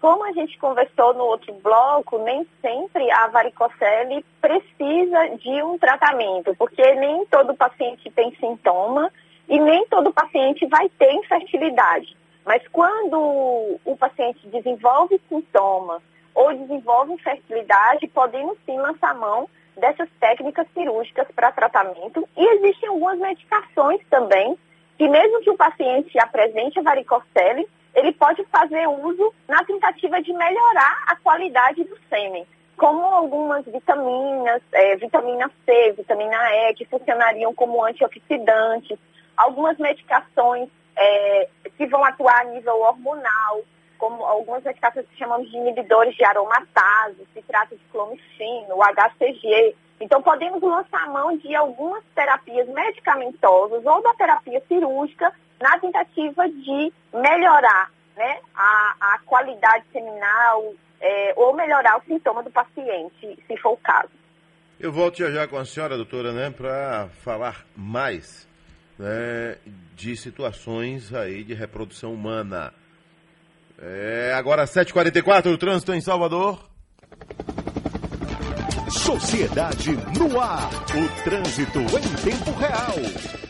Como a gente conversou no outro bloco, nem sempre a varicocele precisa de um tratamento, porque nem todo paciente tem sintoma e nem todo paciente vai ter infertilidade. Mas quando o paciente desenvolve sintomas ou desenvolve infertilidade, podemos sim lançar mão dessas técnicas cirúrgicas para tratamento. E existem algumas medicações também, que mesmo que o paciente apresente a varicocele, ele pode fazer uso na tentativa de melhorar a qualidade do sêmen, como algumas vitaminas, eh, vitamina C, vitamina E, que funcionariam como antioxidantes, algumas medicações eh, que vão atuar a nível hormonal, como algumas medicações que chamamos de inibidores de aromatase, se trata de clomifeno, o HCG. Então, podemos lançar mão de algumas terapias medicamentosas ou da terapia cirúrgica na tentativa de melhorar né, a, a qualidade seminal é, ou melhorar o sintoma do paciente, se for o caso. Eu volto já já com a senhora, doutora, né, para falar mais né, de situações aí de reprodução humana. É, agora 7h44, o trânsito em Salvador. Sociedade no ar. O trânsito em tempo real.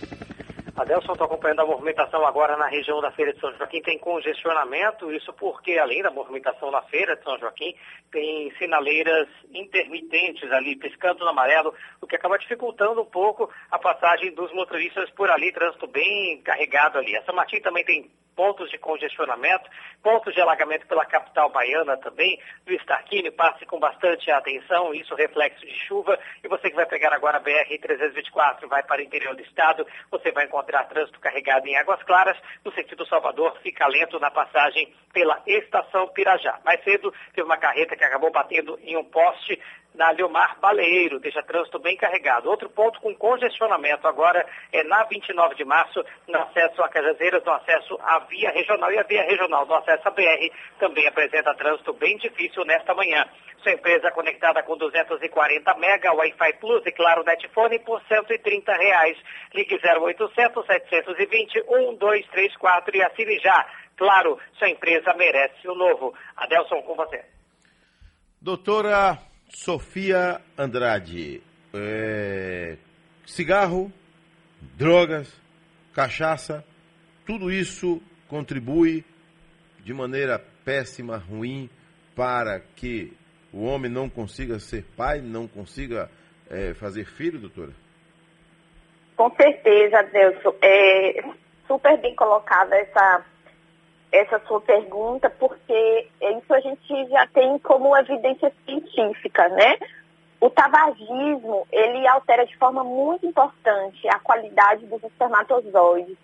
Adelson, estou acompanhando a movimentação agora na região da Feira de São Joaquim. Tem congestionamento, isso porque, além da movimentação na Feira de São Joaquim, tem sinaleiras intermitentes ali, piscando no amarelo, o que acaba dificultando um pouco a passagem dos motoristas por ali, trânsito bem carregado ali. A São Martim também tem pontos de congestionamento, pontos de alagamento pela capital baiana também. Luiz Tarquini, passe com bastante atenção, isso reflexo de chuva. E você que vai pegar agora a BR-324, vai para o interior do estado, você vai encontrar trânsito carregado em Águas Claras. No sentido Salvador, fica lento na passagem pela estação Pirajá. Mais cedo, teve uma carreta que acabou batendo em um poste na Leomar Baleiro, deixa trânsito bem carregado. Outro ponto com congestionamento agora é na 29 de março, no acesso a Cajazeiras, no acesso à via regional e a via regional no acesso à BR também apresenta trânsito bem difícil nesta manhã. Sua empresa conectada com 240 mega, Wi-Fi Plus e claro Netfone por 130 reais. Ligue 0800 720 1234 e assine já. Claro, sua empresa merece o novo. Adelson, com você. Doutora Sofia Andrade, é, cigarro, drogas, cachaça, tudo isso contribui de maneira péssima, ruim, para que o homem não consiga ser pai, não consiga é, fazer filho, doutora? Com certeza, Adelson. É super bem colocada essa, essa sua pergunta, porque isso a gente já tem como evidência científica, né? O tabagismo, ele altera de forma muito importante a qualidade dos espermatozoides,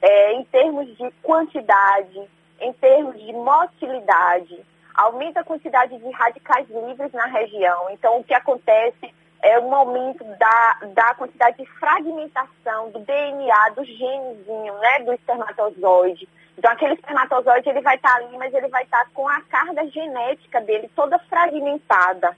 é, em termos de quantidade, em termos de motilidade, aumenta a quantidade de radicais livres na região. Então, o que acontece é um aumento da, da quantidade de fragmentação do DNA, do genezinho, né, do espermatozoide. Então, aquele espermatozoide, ele vai estar ali, mas ele vai estar com a carga genética dele toda fragmentada,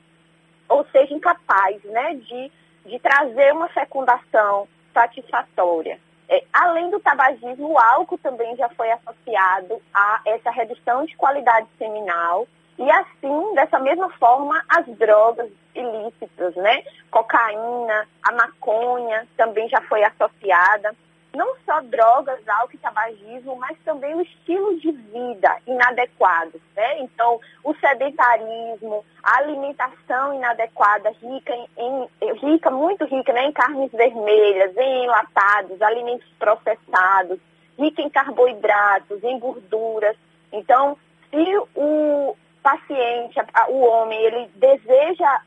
ou seja, incapaz, né, de, de trazer uma fecundação satisfatória. É, além do tabagismo, o álcool também já foi associado a essa redução de qualidade seminal e assim, dessa mesma forma, as drogas ilícitas, né? Cocaína, a maconha também já foi associada. Não só drogas, álcool e tabagismo, mas também o estilo de vida inadequado, né? Então, o sedentarismo, a alimentação inadequada, rica, em, rica muito rica né? em carnes vermelhas, em enlatados, alimentos processados, rica em carboidratos, em gorduras. Então, se o, paciente, o homem, ele deseja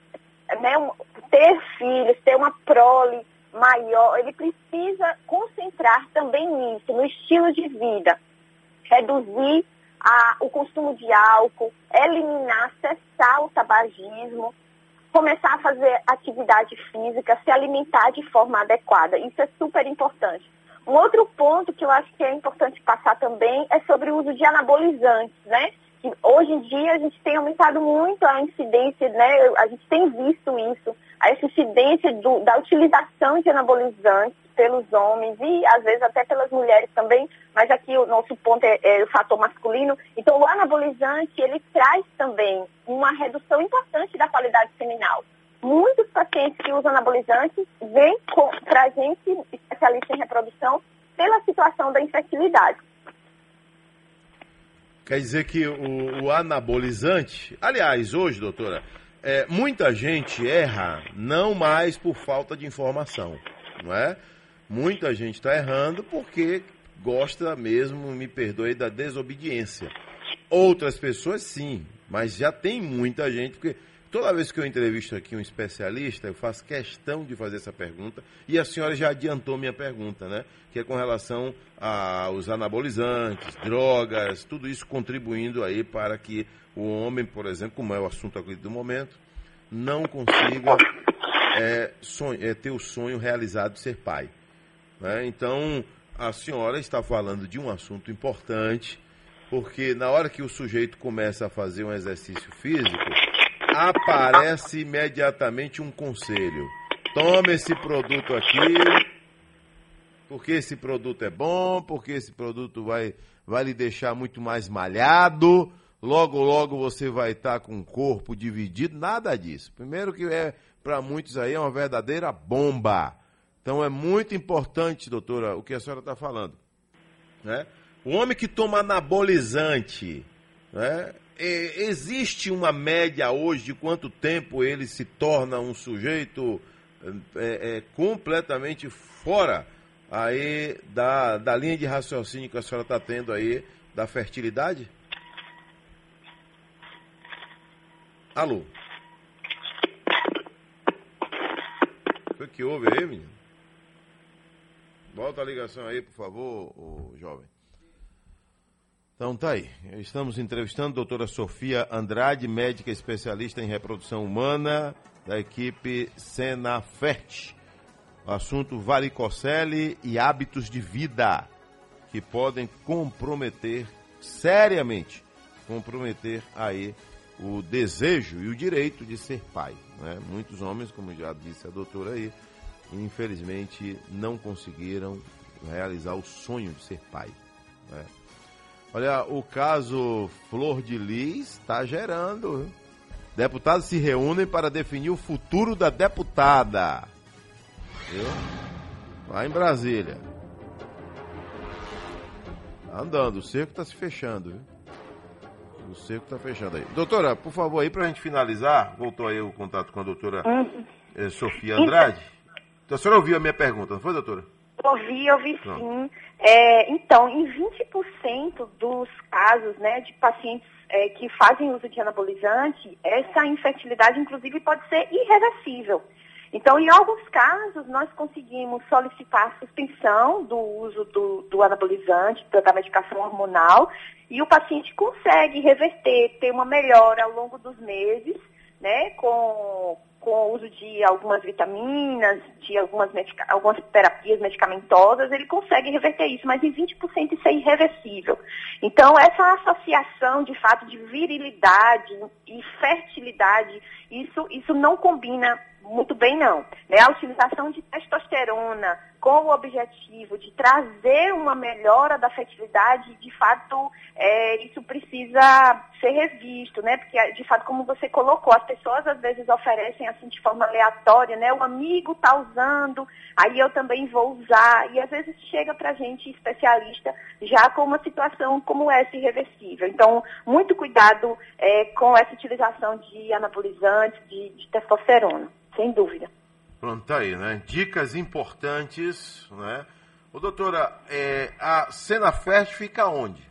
né, ter filhos, ter uma prole maior, ele precisa concentrar também nisso, no estilo de vida. Reduzir a, o consumo de álcool, eliminar, cessar o tabagismo, começar a fazer atividade física, se alimentar de forma adequada. Isso é super importante. Um outro ponto que eu acho que é importante passar também é sobre o uso de anabolizantes, né? Hoje em dia a gente tem aumentado muito a incidência, né? A gente tem visto isso, a incidência do, da utilização de anabolizantes pelos homens e às vezes até pelas mulheres também, mas aqui o nosso ponto é, é o fator masculino. Então o anabolizante ele traz também uma redução importante da qualidade seminal. Muitos pacientes que usam anabolizantes vêm para a gente, especialista em reprodução, pela situação da infertilidade. Quer dizer que o, o anabolizante, aliás, hoje, doutora, é, muita gente erra não mais por falta de informação, não é? Muita gente está errando porque gosta mesmo, me perdoe, da desobediência. Outras pessoas sim, mas já tem muita gente, porque toda vez que eu entrevisto aqui um especialista, eu faço questão de fazer essa pergunta, e a senhora já adiantou minha pergunta, né? Que é com relação aos anabolizantes, drogas, tudo isso contribuindo aí para que o homem, por exemplo, como é o assunto aqui do momento, não consiga é, sonho- é, ter o sonho realizado de ser pai. né? Então, a senhora está falando de um assunto importante, porque na hora que o sujeito começa a fazer um exercício físico, aparece imediatamente um conselho. Tome esse produto aqui, porque esse produto é bom, porque esse produto vai, vai lhe deixar muito mais malhado. Logo, logo você vai estar com o corpo dividido. Nada disso. Primeiro que é, para muitos aí, é uma verdadeira bomba. Então é muito importante, doutora, o que a senhora está falando. Né? O homem que toma anabolizante, né? É, existe uma média hoje de quanto tempo ele se torna um sujeito é, é, completamente fora aí da, da linha de raciocínio que a senhora está tendo aí da fertilidade? Alô? O que, houve aí, menino? Volta a ligação aí, por favor, jovem. Então tá aí. Estamos entrevistando a doutora Sofia Andrade, médica especialista em reprodução humana da equipe Senafert. O assunto varicocele e hábitos de vida que podem comprometer seriamente, comprometer aí o desejo e o direito de ser pai. né? Muitos homens, como já disse a doutora aí, infelizmente não conseguiram realizar o sonho de ser pai. né? Olha, o caso Flor de Lis está gerando. Deputados se reúnem para definir o futuro da deputada. Viu? Lá em Brasília. Tá andando, o cerco está se fechando, viu? O cerco está fechando aí. Doutora, por favor, aí pra gente finalizar, voltou aí o contato com a doutora eh, Sofia Andrade. Então, a senhora ouviu a minha pergunta, não foi, doutora? Ouvi, ouvi sim. É, então, em 20% dos casos né, de pacientes é, que fazem uso de anabolizante, essa infertilidade, inclusive, pode ser irreversível. Então, em alguns casos, nós conseguimos solicitar a suspensão do uso do, do anabolizante, da medicação hormonal, e o paciente consegue reverter, ter uma melhora ao longo dos meses, né, com, com o uso de algumas vitaminas, de algumas, medica- algumas terapias medicamentosas, ele consegue reverter isso, mas em 20% isso é irreversível. Então, essa associação, de fato, de virilidade e fertilidade, isso, isso não combina muito bem, não. Né? A utilização de testosterona com o objetivo de trazer uma melhora da fertilidade, de fato, é, isso precisa ser revisto, né? Porque, de fato, como você colocou, as pessoas às vezes oferecem assim de forma aleatória, né? O amigo está usando, aí eu também vou usar. E às vezes chega para a gente, especialista, já com uma situação como essa irreversível. Então, muito cuidado é, com essa utilização de anabolizantes, de, de testosterona, sem dúvida. Pronto, tá aí, né? Dicas importantes, né? Ô, doutora, é, a Senafert fica onde?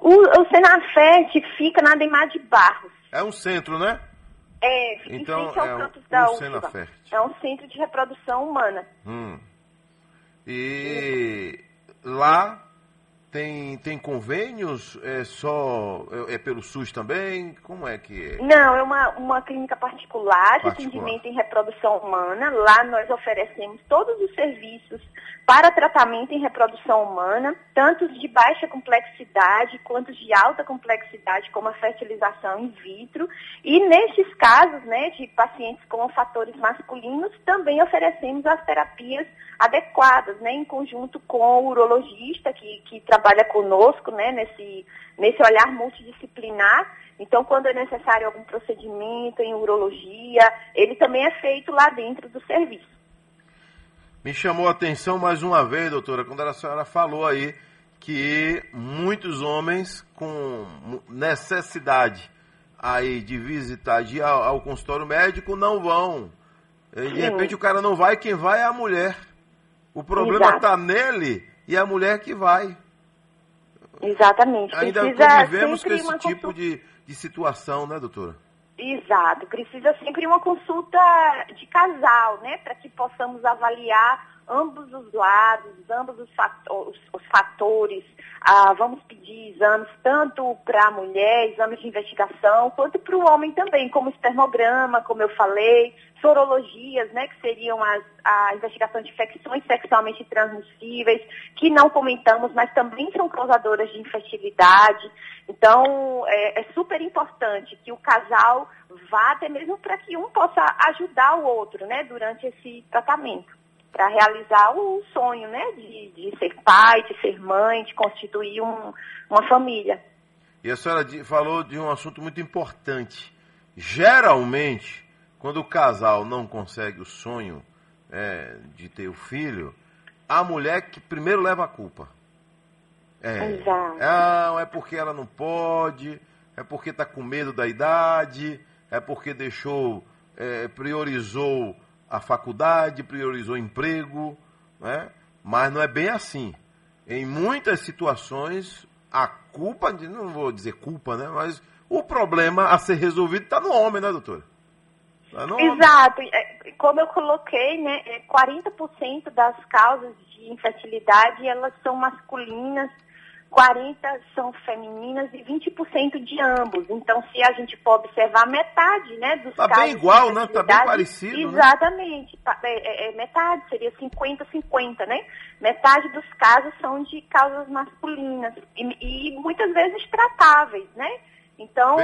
O, o Senafet fica na Ademar de Barros. É um centro, né? É, fica Então, em frente ao é um- campus da um UFBA. Senafert. É um centro de reprodução humana. Hum. E lá tem, tem convênios? É só. É, é pelo SUS também? Como é que é? Não, é uma, uma clínica particular de Particular. atendimento em reprodução humana. Lá nós oferecemos todos os serviços para tratamento em reprodução humana, tanto de baixa complexidade quanto de alta complexidade, como a fertilização in vitro. E nesses casos, né, de pacientes com fatores masculinos, também oferecemos as terapias adequadas, né, em conjunto com o urologista que, que trabalha conosco, né, nesse, nesse olhar multidisciplinar. Então, quando é necessário algum procedimento em urologia, ele também é feito lá dentro do serviço. Me chamou a atenção mais uma vez, doutora, quando a senhora falou aí que muitos homens com necessidade aí de visitar de ao, ao consultório médico não vão. E, de Sim. repente o cara não vai, quem vai é a mulher. O problema está nele e é a mulher que vai. Exatamente. Ainda Precisa convivemos com esse tipo de, de situação, né, doutora? Exato, precisa sempre uma consulta de casal, né, para que possamos avaliar ambos os lados, ambos os, fato- os- os fatores. Ah, vamos pedir exames tanto para a mulher, exames de investigação, quanto para o homem também, como espermograma, como eu falei, sorologias, né, que seriam as, a investigação de infecções sexualmente transmissíveis, que não comentamos, mas também são causadoras de infertilidade. Então, é, é super importante que o casal vá até mesmo para que um possa ajudar o outro, né, durante esse tratamento, para realizar o sonho, né, de, de ser pai, de ser mãe, de constituir um- uma família. E a senhora falou de um assunto muito importante. Geralmente, quando o casal não consegue o sonho é, de ter o filho, a mulher que primeiro leva a culpa. É, Exato. Ah, é porque ela não pode, é porque está com medo da idade, é porque deixou, é, priorizou a faculdade, priorizou emprego, né? mas não é bem assim. Em muitas situações, a culpa, não vou dizer culpa, né? mas o problema a ser resolvido está no homem, né, doutora? Tá no homem. Exato. É, Como eu coloquei, né, é, 40% das causas de infertilidade, elas são masculinas, 40% são femininas e 20% de ambos. Então, se a gente for observar, metade, né, dos Tá bem casos de igual, né? Tá bem parecido, né? Exatamente. Tá- É, é- metade, seria 50-50, né? Metade dos casos são de causas masculinas e, e muitas vezes tratáveis, né? Então,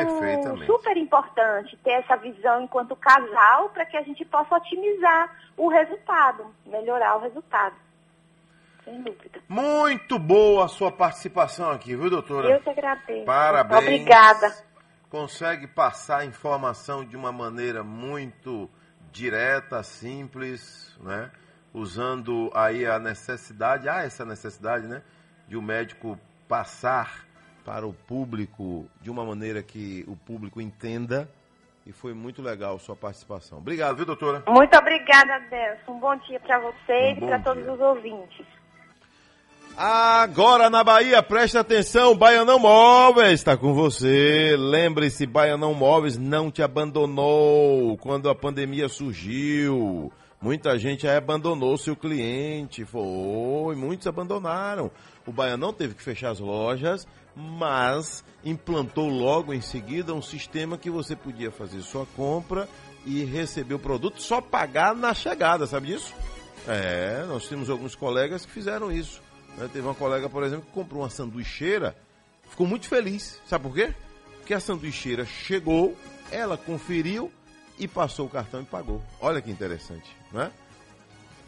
super importante ter essa visão enquanto casal para que a gente possa otimizar o resultado, melhorar o resultado. Sem dúvida. Muito boa a sua participação aqui, viu, doutora? Eu que agradeço. Parabéns. Obrigada. Consegue passar a informação de uma maneira muito direta, simples, né? Usando aí a necessidade, há essa necessidade, né? De o médico passar para o público de uma maneira que o público entenda. E foi muito legal a sua participação. Obrigado, viu, doutora? Muito obrigada, Delson. Um bom dia para você Um e para todos os ouvintes. Agora na Bahia, preste atenção, Baianão Móveis está com você. Lembre-se, Baianão Móveis não te abandonou quando a pandemia surgiu. Muita gente abandonou seu cliente, foi, muitos abandonaram. O Baianão teve que fechar as lojas, mas implantou logo em seguida um sistema que você podia fazer sua compra e receber o produto, só pagar na chegada, sabe disso? É, nós temos alguns colegas que fizeram isso. Né? Teve uma colega, por exemplo, que comprou uma sanduicheira, ficou muito feliz. Sabe por quê? Porque a sanduicheira chegou, ela conferiu e passou o cartão e pagou. Olha que interessante, né?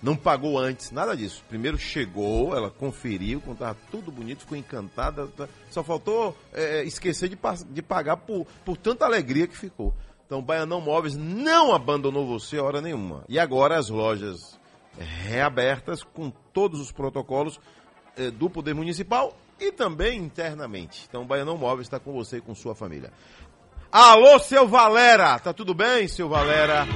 Não pagou antes, nada disso. Primeiro chegou, ela conferiu, estava tudo bonito, ficou encantada. tá- Só faltou é, esquecer de, de pagar por, por tanta alegria que ficou. Então, Baianão Móveis não abandonou você hora nenhuma. E agora as lojas reabertas com todos os protocolos do Poder Municipal e também internamente. Então, Baianão Móveis está com você e com sua família. Alô, seu Valera! Tá tudo bem, seu Valera?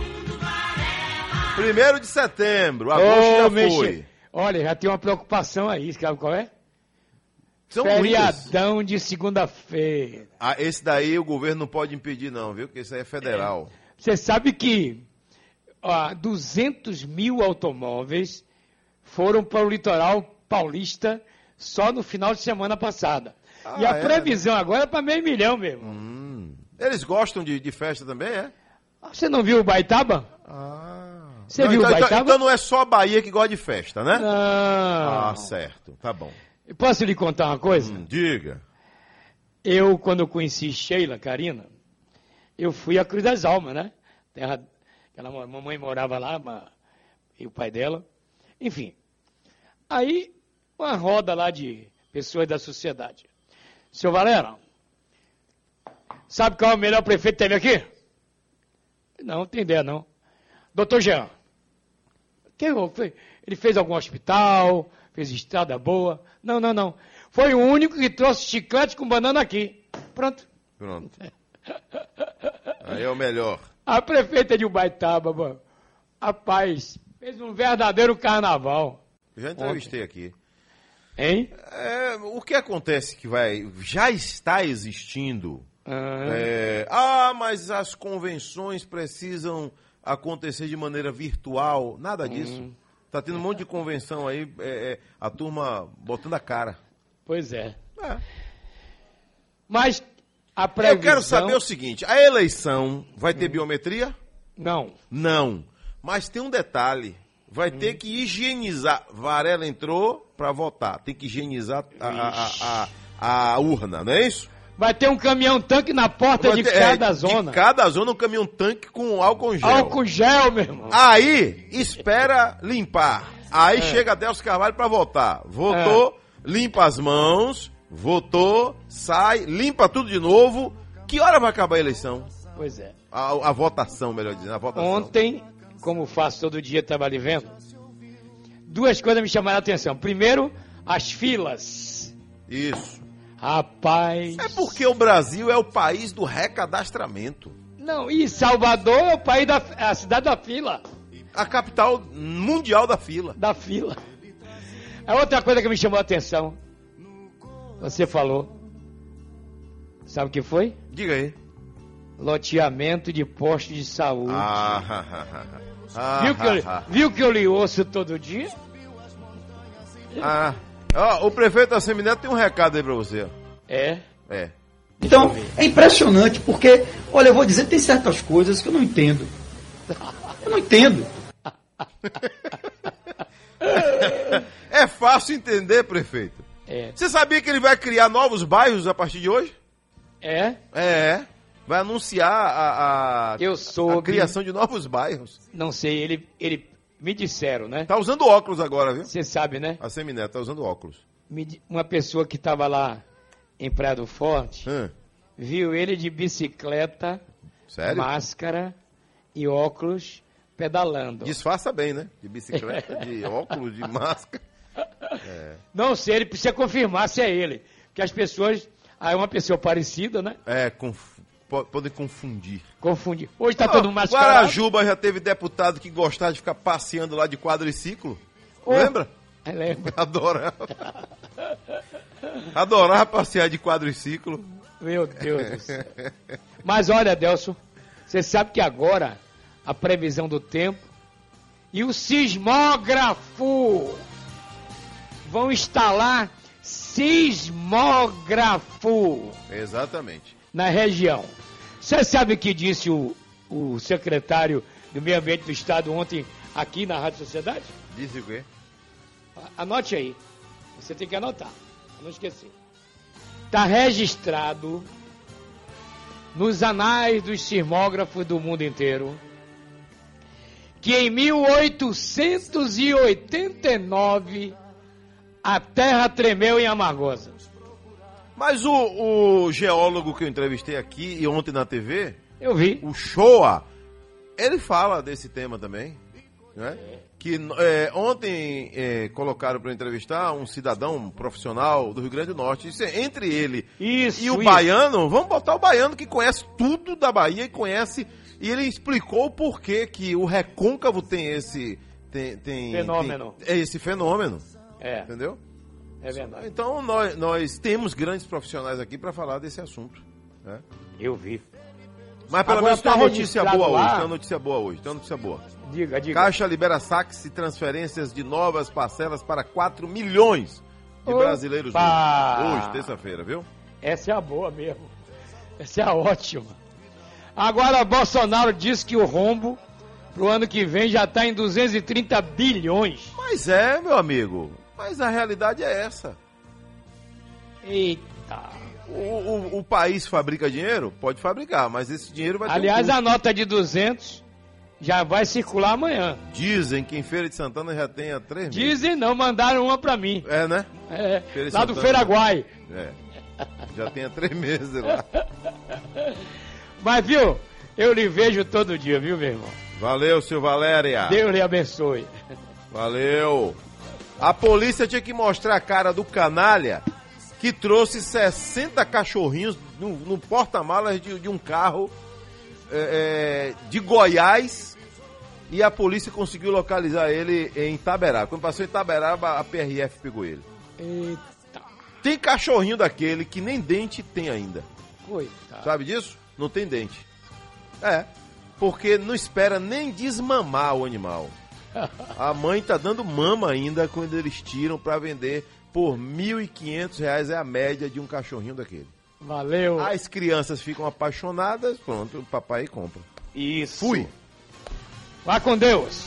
Primeiro de setembro, agosto Ô, já mexe- foi. Olha, já tem uma preocupação aí, sabe qual é? São Feriadão de segunda-feira. Ah, esse daí o governo não pode impedir não, viu? Porque isso aí é federal. Você sabe que ó, 200 mil automóveis foram para o litoral paulista só no final de semana passada. e Ah, a é? previsão agora é para meio milhão mesmo. Hum. Eles gostam de, de festa também, é? Você não viu o Baitaba? Você Não, viu então, o então- Baitaba? então não é só a Bahia que gosta de festa, né? Não. Ah, certo. Tá bom. Posso lhe contar uma coisa? Hum, diga. Eu, quando eu conheci Sheila, Karina, eu fui a Cruz das Almas, né? Terra, aquela ma- mamãe morava lá, e o pai dela. Enfim. Aí, uma roda lá de pessoas da sociedade. Seu Valera, sabe qual é o melhor prefeito que teve aqui? Não, não tem ideia, não. Doutor Jean. Ele fez algum hospital, fez estrada boa. Não, não, não. Foi o único que trouxe chiclete com banana aqui. Pronto. Pronto. Aí é o melhor. A prefeita de Ubaitaba, mano, rapaz, fez um verdadeiro carnaval. Eu já entrevistei aqui. Hein? É, o que acontece que vai. Já está existindo. Ah. É, ah, mas as convenções precisam acontecer de maneira virtual. Nada disso. Hum. Tá tendo um monte de convenção aí, é, é, a turma botando a cara. Pois é. É. Mas a previsão... Eu quero saber o seguinte: a eleição vai ter biometria? Não. Não. Mas tem um detalhe: vai ter que higienizar. Varela entrou para votar, tem que higienizar a, a- a- a- urna, não é isso? Vai ter um caminhão-tanque na porta Vai de ter- é, cada zona. De cada zona um caminhão tanque com álcool gel. Álcool gel, meu irmão. Aí, espera limpar. Aí É. chega Adelso Carvalho para votar. Votou, limpa as mãos, votou, sai, limpa tudo de novo. Que hora vai acabar a eleição? Pois é. A, a votação, melhor dizendo, a votação. Ontem, como faço todo dia, estava ali vendo, duas coisas me chamaram a atenção. Primeiro, as filas. Isso. Rapaz. É porque o Brasil é o país do recadastramento. Não, e Salvador é o país da é a cidade da fila. A capital mundial da fila. Da fila. A outra coisa que me chamou a atenção. Você falou. Sabe o que foi? Diga aí. Loteamento de postos de saúde. Ah, ha, ha, ha. Ah, viu, que eu, ha, ha. viu que eu lhe ouço todo dia? Ah. Ó, o prefeito da Semineto tem um recado aí pra você. ó. É. É. Então, é impressionante, porque, olha, eu vou dizer, tem certas coisas que eu não entendo. Eu não entendo. É fácil entender, prefeito. É. Você sabia que ele vai criar novos bairros a partir de hoje? É? É. Vai anunciar a, a, Eu soube. a criação de novos bairros. Não sei, ele, ele me disseram, né? Tá usando óculos agora, viu? Você sabe, né? A Semineto tá usando óculos. Uma pessoa que estava lá em Praia do Forte Hã? viu ele de bicicleta, Sério? máscara e óculos pedalando. Disfarça bem, né? De bicicleta, de óculos, de máscara. É. Não sei, ele precisa confirmar se é ele. Porque as pessoas. É uma pessoa parecida, né? É, po- podem confundir. Confundir. Hoje tá Ah, todo mundo mascarado. Guarajuba já teve deputado que gostava de ficar passeando lá de quadriciclo. Oh. Lembra? É, lembra? Adorava. Adorava passear de quadriciclo. Meu Deus do céu. Mas olha, Delson, você sabe que agora a previsão do tempo e o sismógrafo vão instalar sismógrafo Exatamente. Na região. Você sabe o que disse o, o secretário do Meio Ambiente do Estado ontem aqui na Rádio Sociedade? Diz o quê? Anote aí. Você tem que anotar, não esquecer. Está registrado nos anais dos sismógrafos do mundo inteiro que em 1889 a terra tremeu em Amargosa. Mas o, o geólogo que eu entrevistei aqui e ontem na TV, Eu vi. o Shoa, ele fala desse tema também. Né? Que é, ontem é, colocaram para entrevistar um cidadão um profissional do Rio Grande do Norte. Isso é, entre ele Isso, e o isso. baiano, vamos botar o baiano que conhece tudo da Bahia e conhece. E ele explicou o porquê que o recôncavo tem esse. Tem, tem, Fenômeno. tem- é esse fenômeno. É, Entendeu? É verdade. Então nós, nós temos grandes profissionais aqui para falar desse assunto. né? Eu vi. Mas pelo Agora menos tem uma tá notícia boa lá. hoje. Tem uma notícia boa hoje. Tem uma notícia boa. Diga, diga. Caixa libera saques e transferências de novas parcelas para 4 milhões de Opa! brasileiros hoje. Hoje, terça-feira, viu? Essa é a boa mesmo. Essa é a ótima. Agora, Bolsonaro diz que o rombo pro ano que vem já está em 230 bilhões. Mas é, meu amigo. Mas a realidade é essa. Eita. O, o- o país fabrica dinheiro? Pode fabricar, mas esse dinheiro vai ter um Aliás, custo. a nota de 200 já vai circular amanhã. Dizem que em Feira de Santana já tem há três meses. Dizem não, mandaram uma pra mim. É, né? É, Feira lá do Santana. Feiraguai. É. Já tem há três meses lá. Mas, viu, eu lhe vejo todo dia, viu, meu irmão? Valeu, seu Valéria. Deus lhe abençoe. Valeu. A polícia tinha que mostrar a cara do canalha que trouxe 60 cachorrinhos no, no porta-malas de, de um carro é, é, de Goiás e a polícia conseguiu localizar ele em Itaberaba. Quando passou em Itaberaba, a PRF pegou ele. Eita, Tem cachorrinho daquele que nem dente tem ainda. coitado. Sabe disso? Não tem dente. É, porque não espera nem desmamar o animal. A mãe tá dando mama ainda quando eles tiram pra vender por 1.500 reais é a média de um cachorrinho daquele. Valeu. As crianças ficam apaixonadas, pronto, o papai compra. Isso. Fui. Vá com Deus.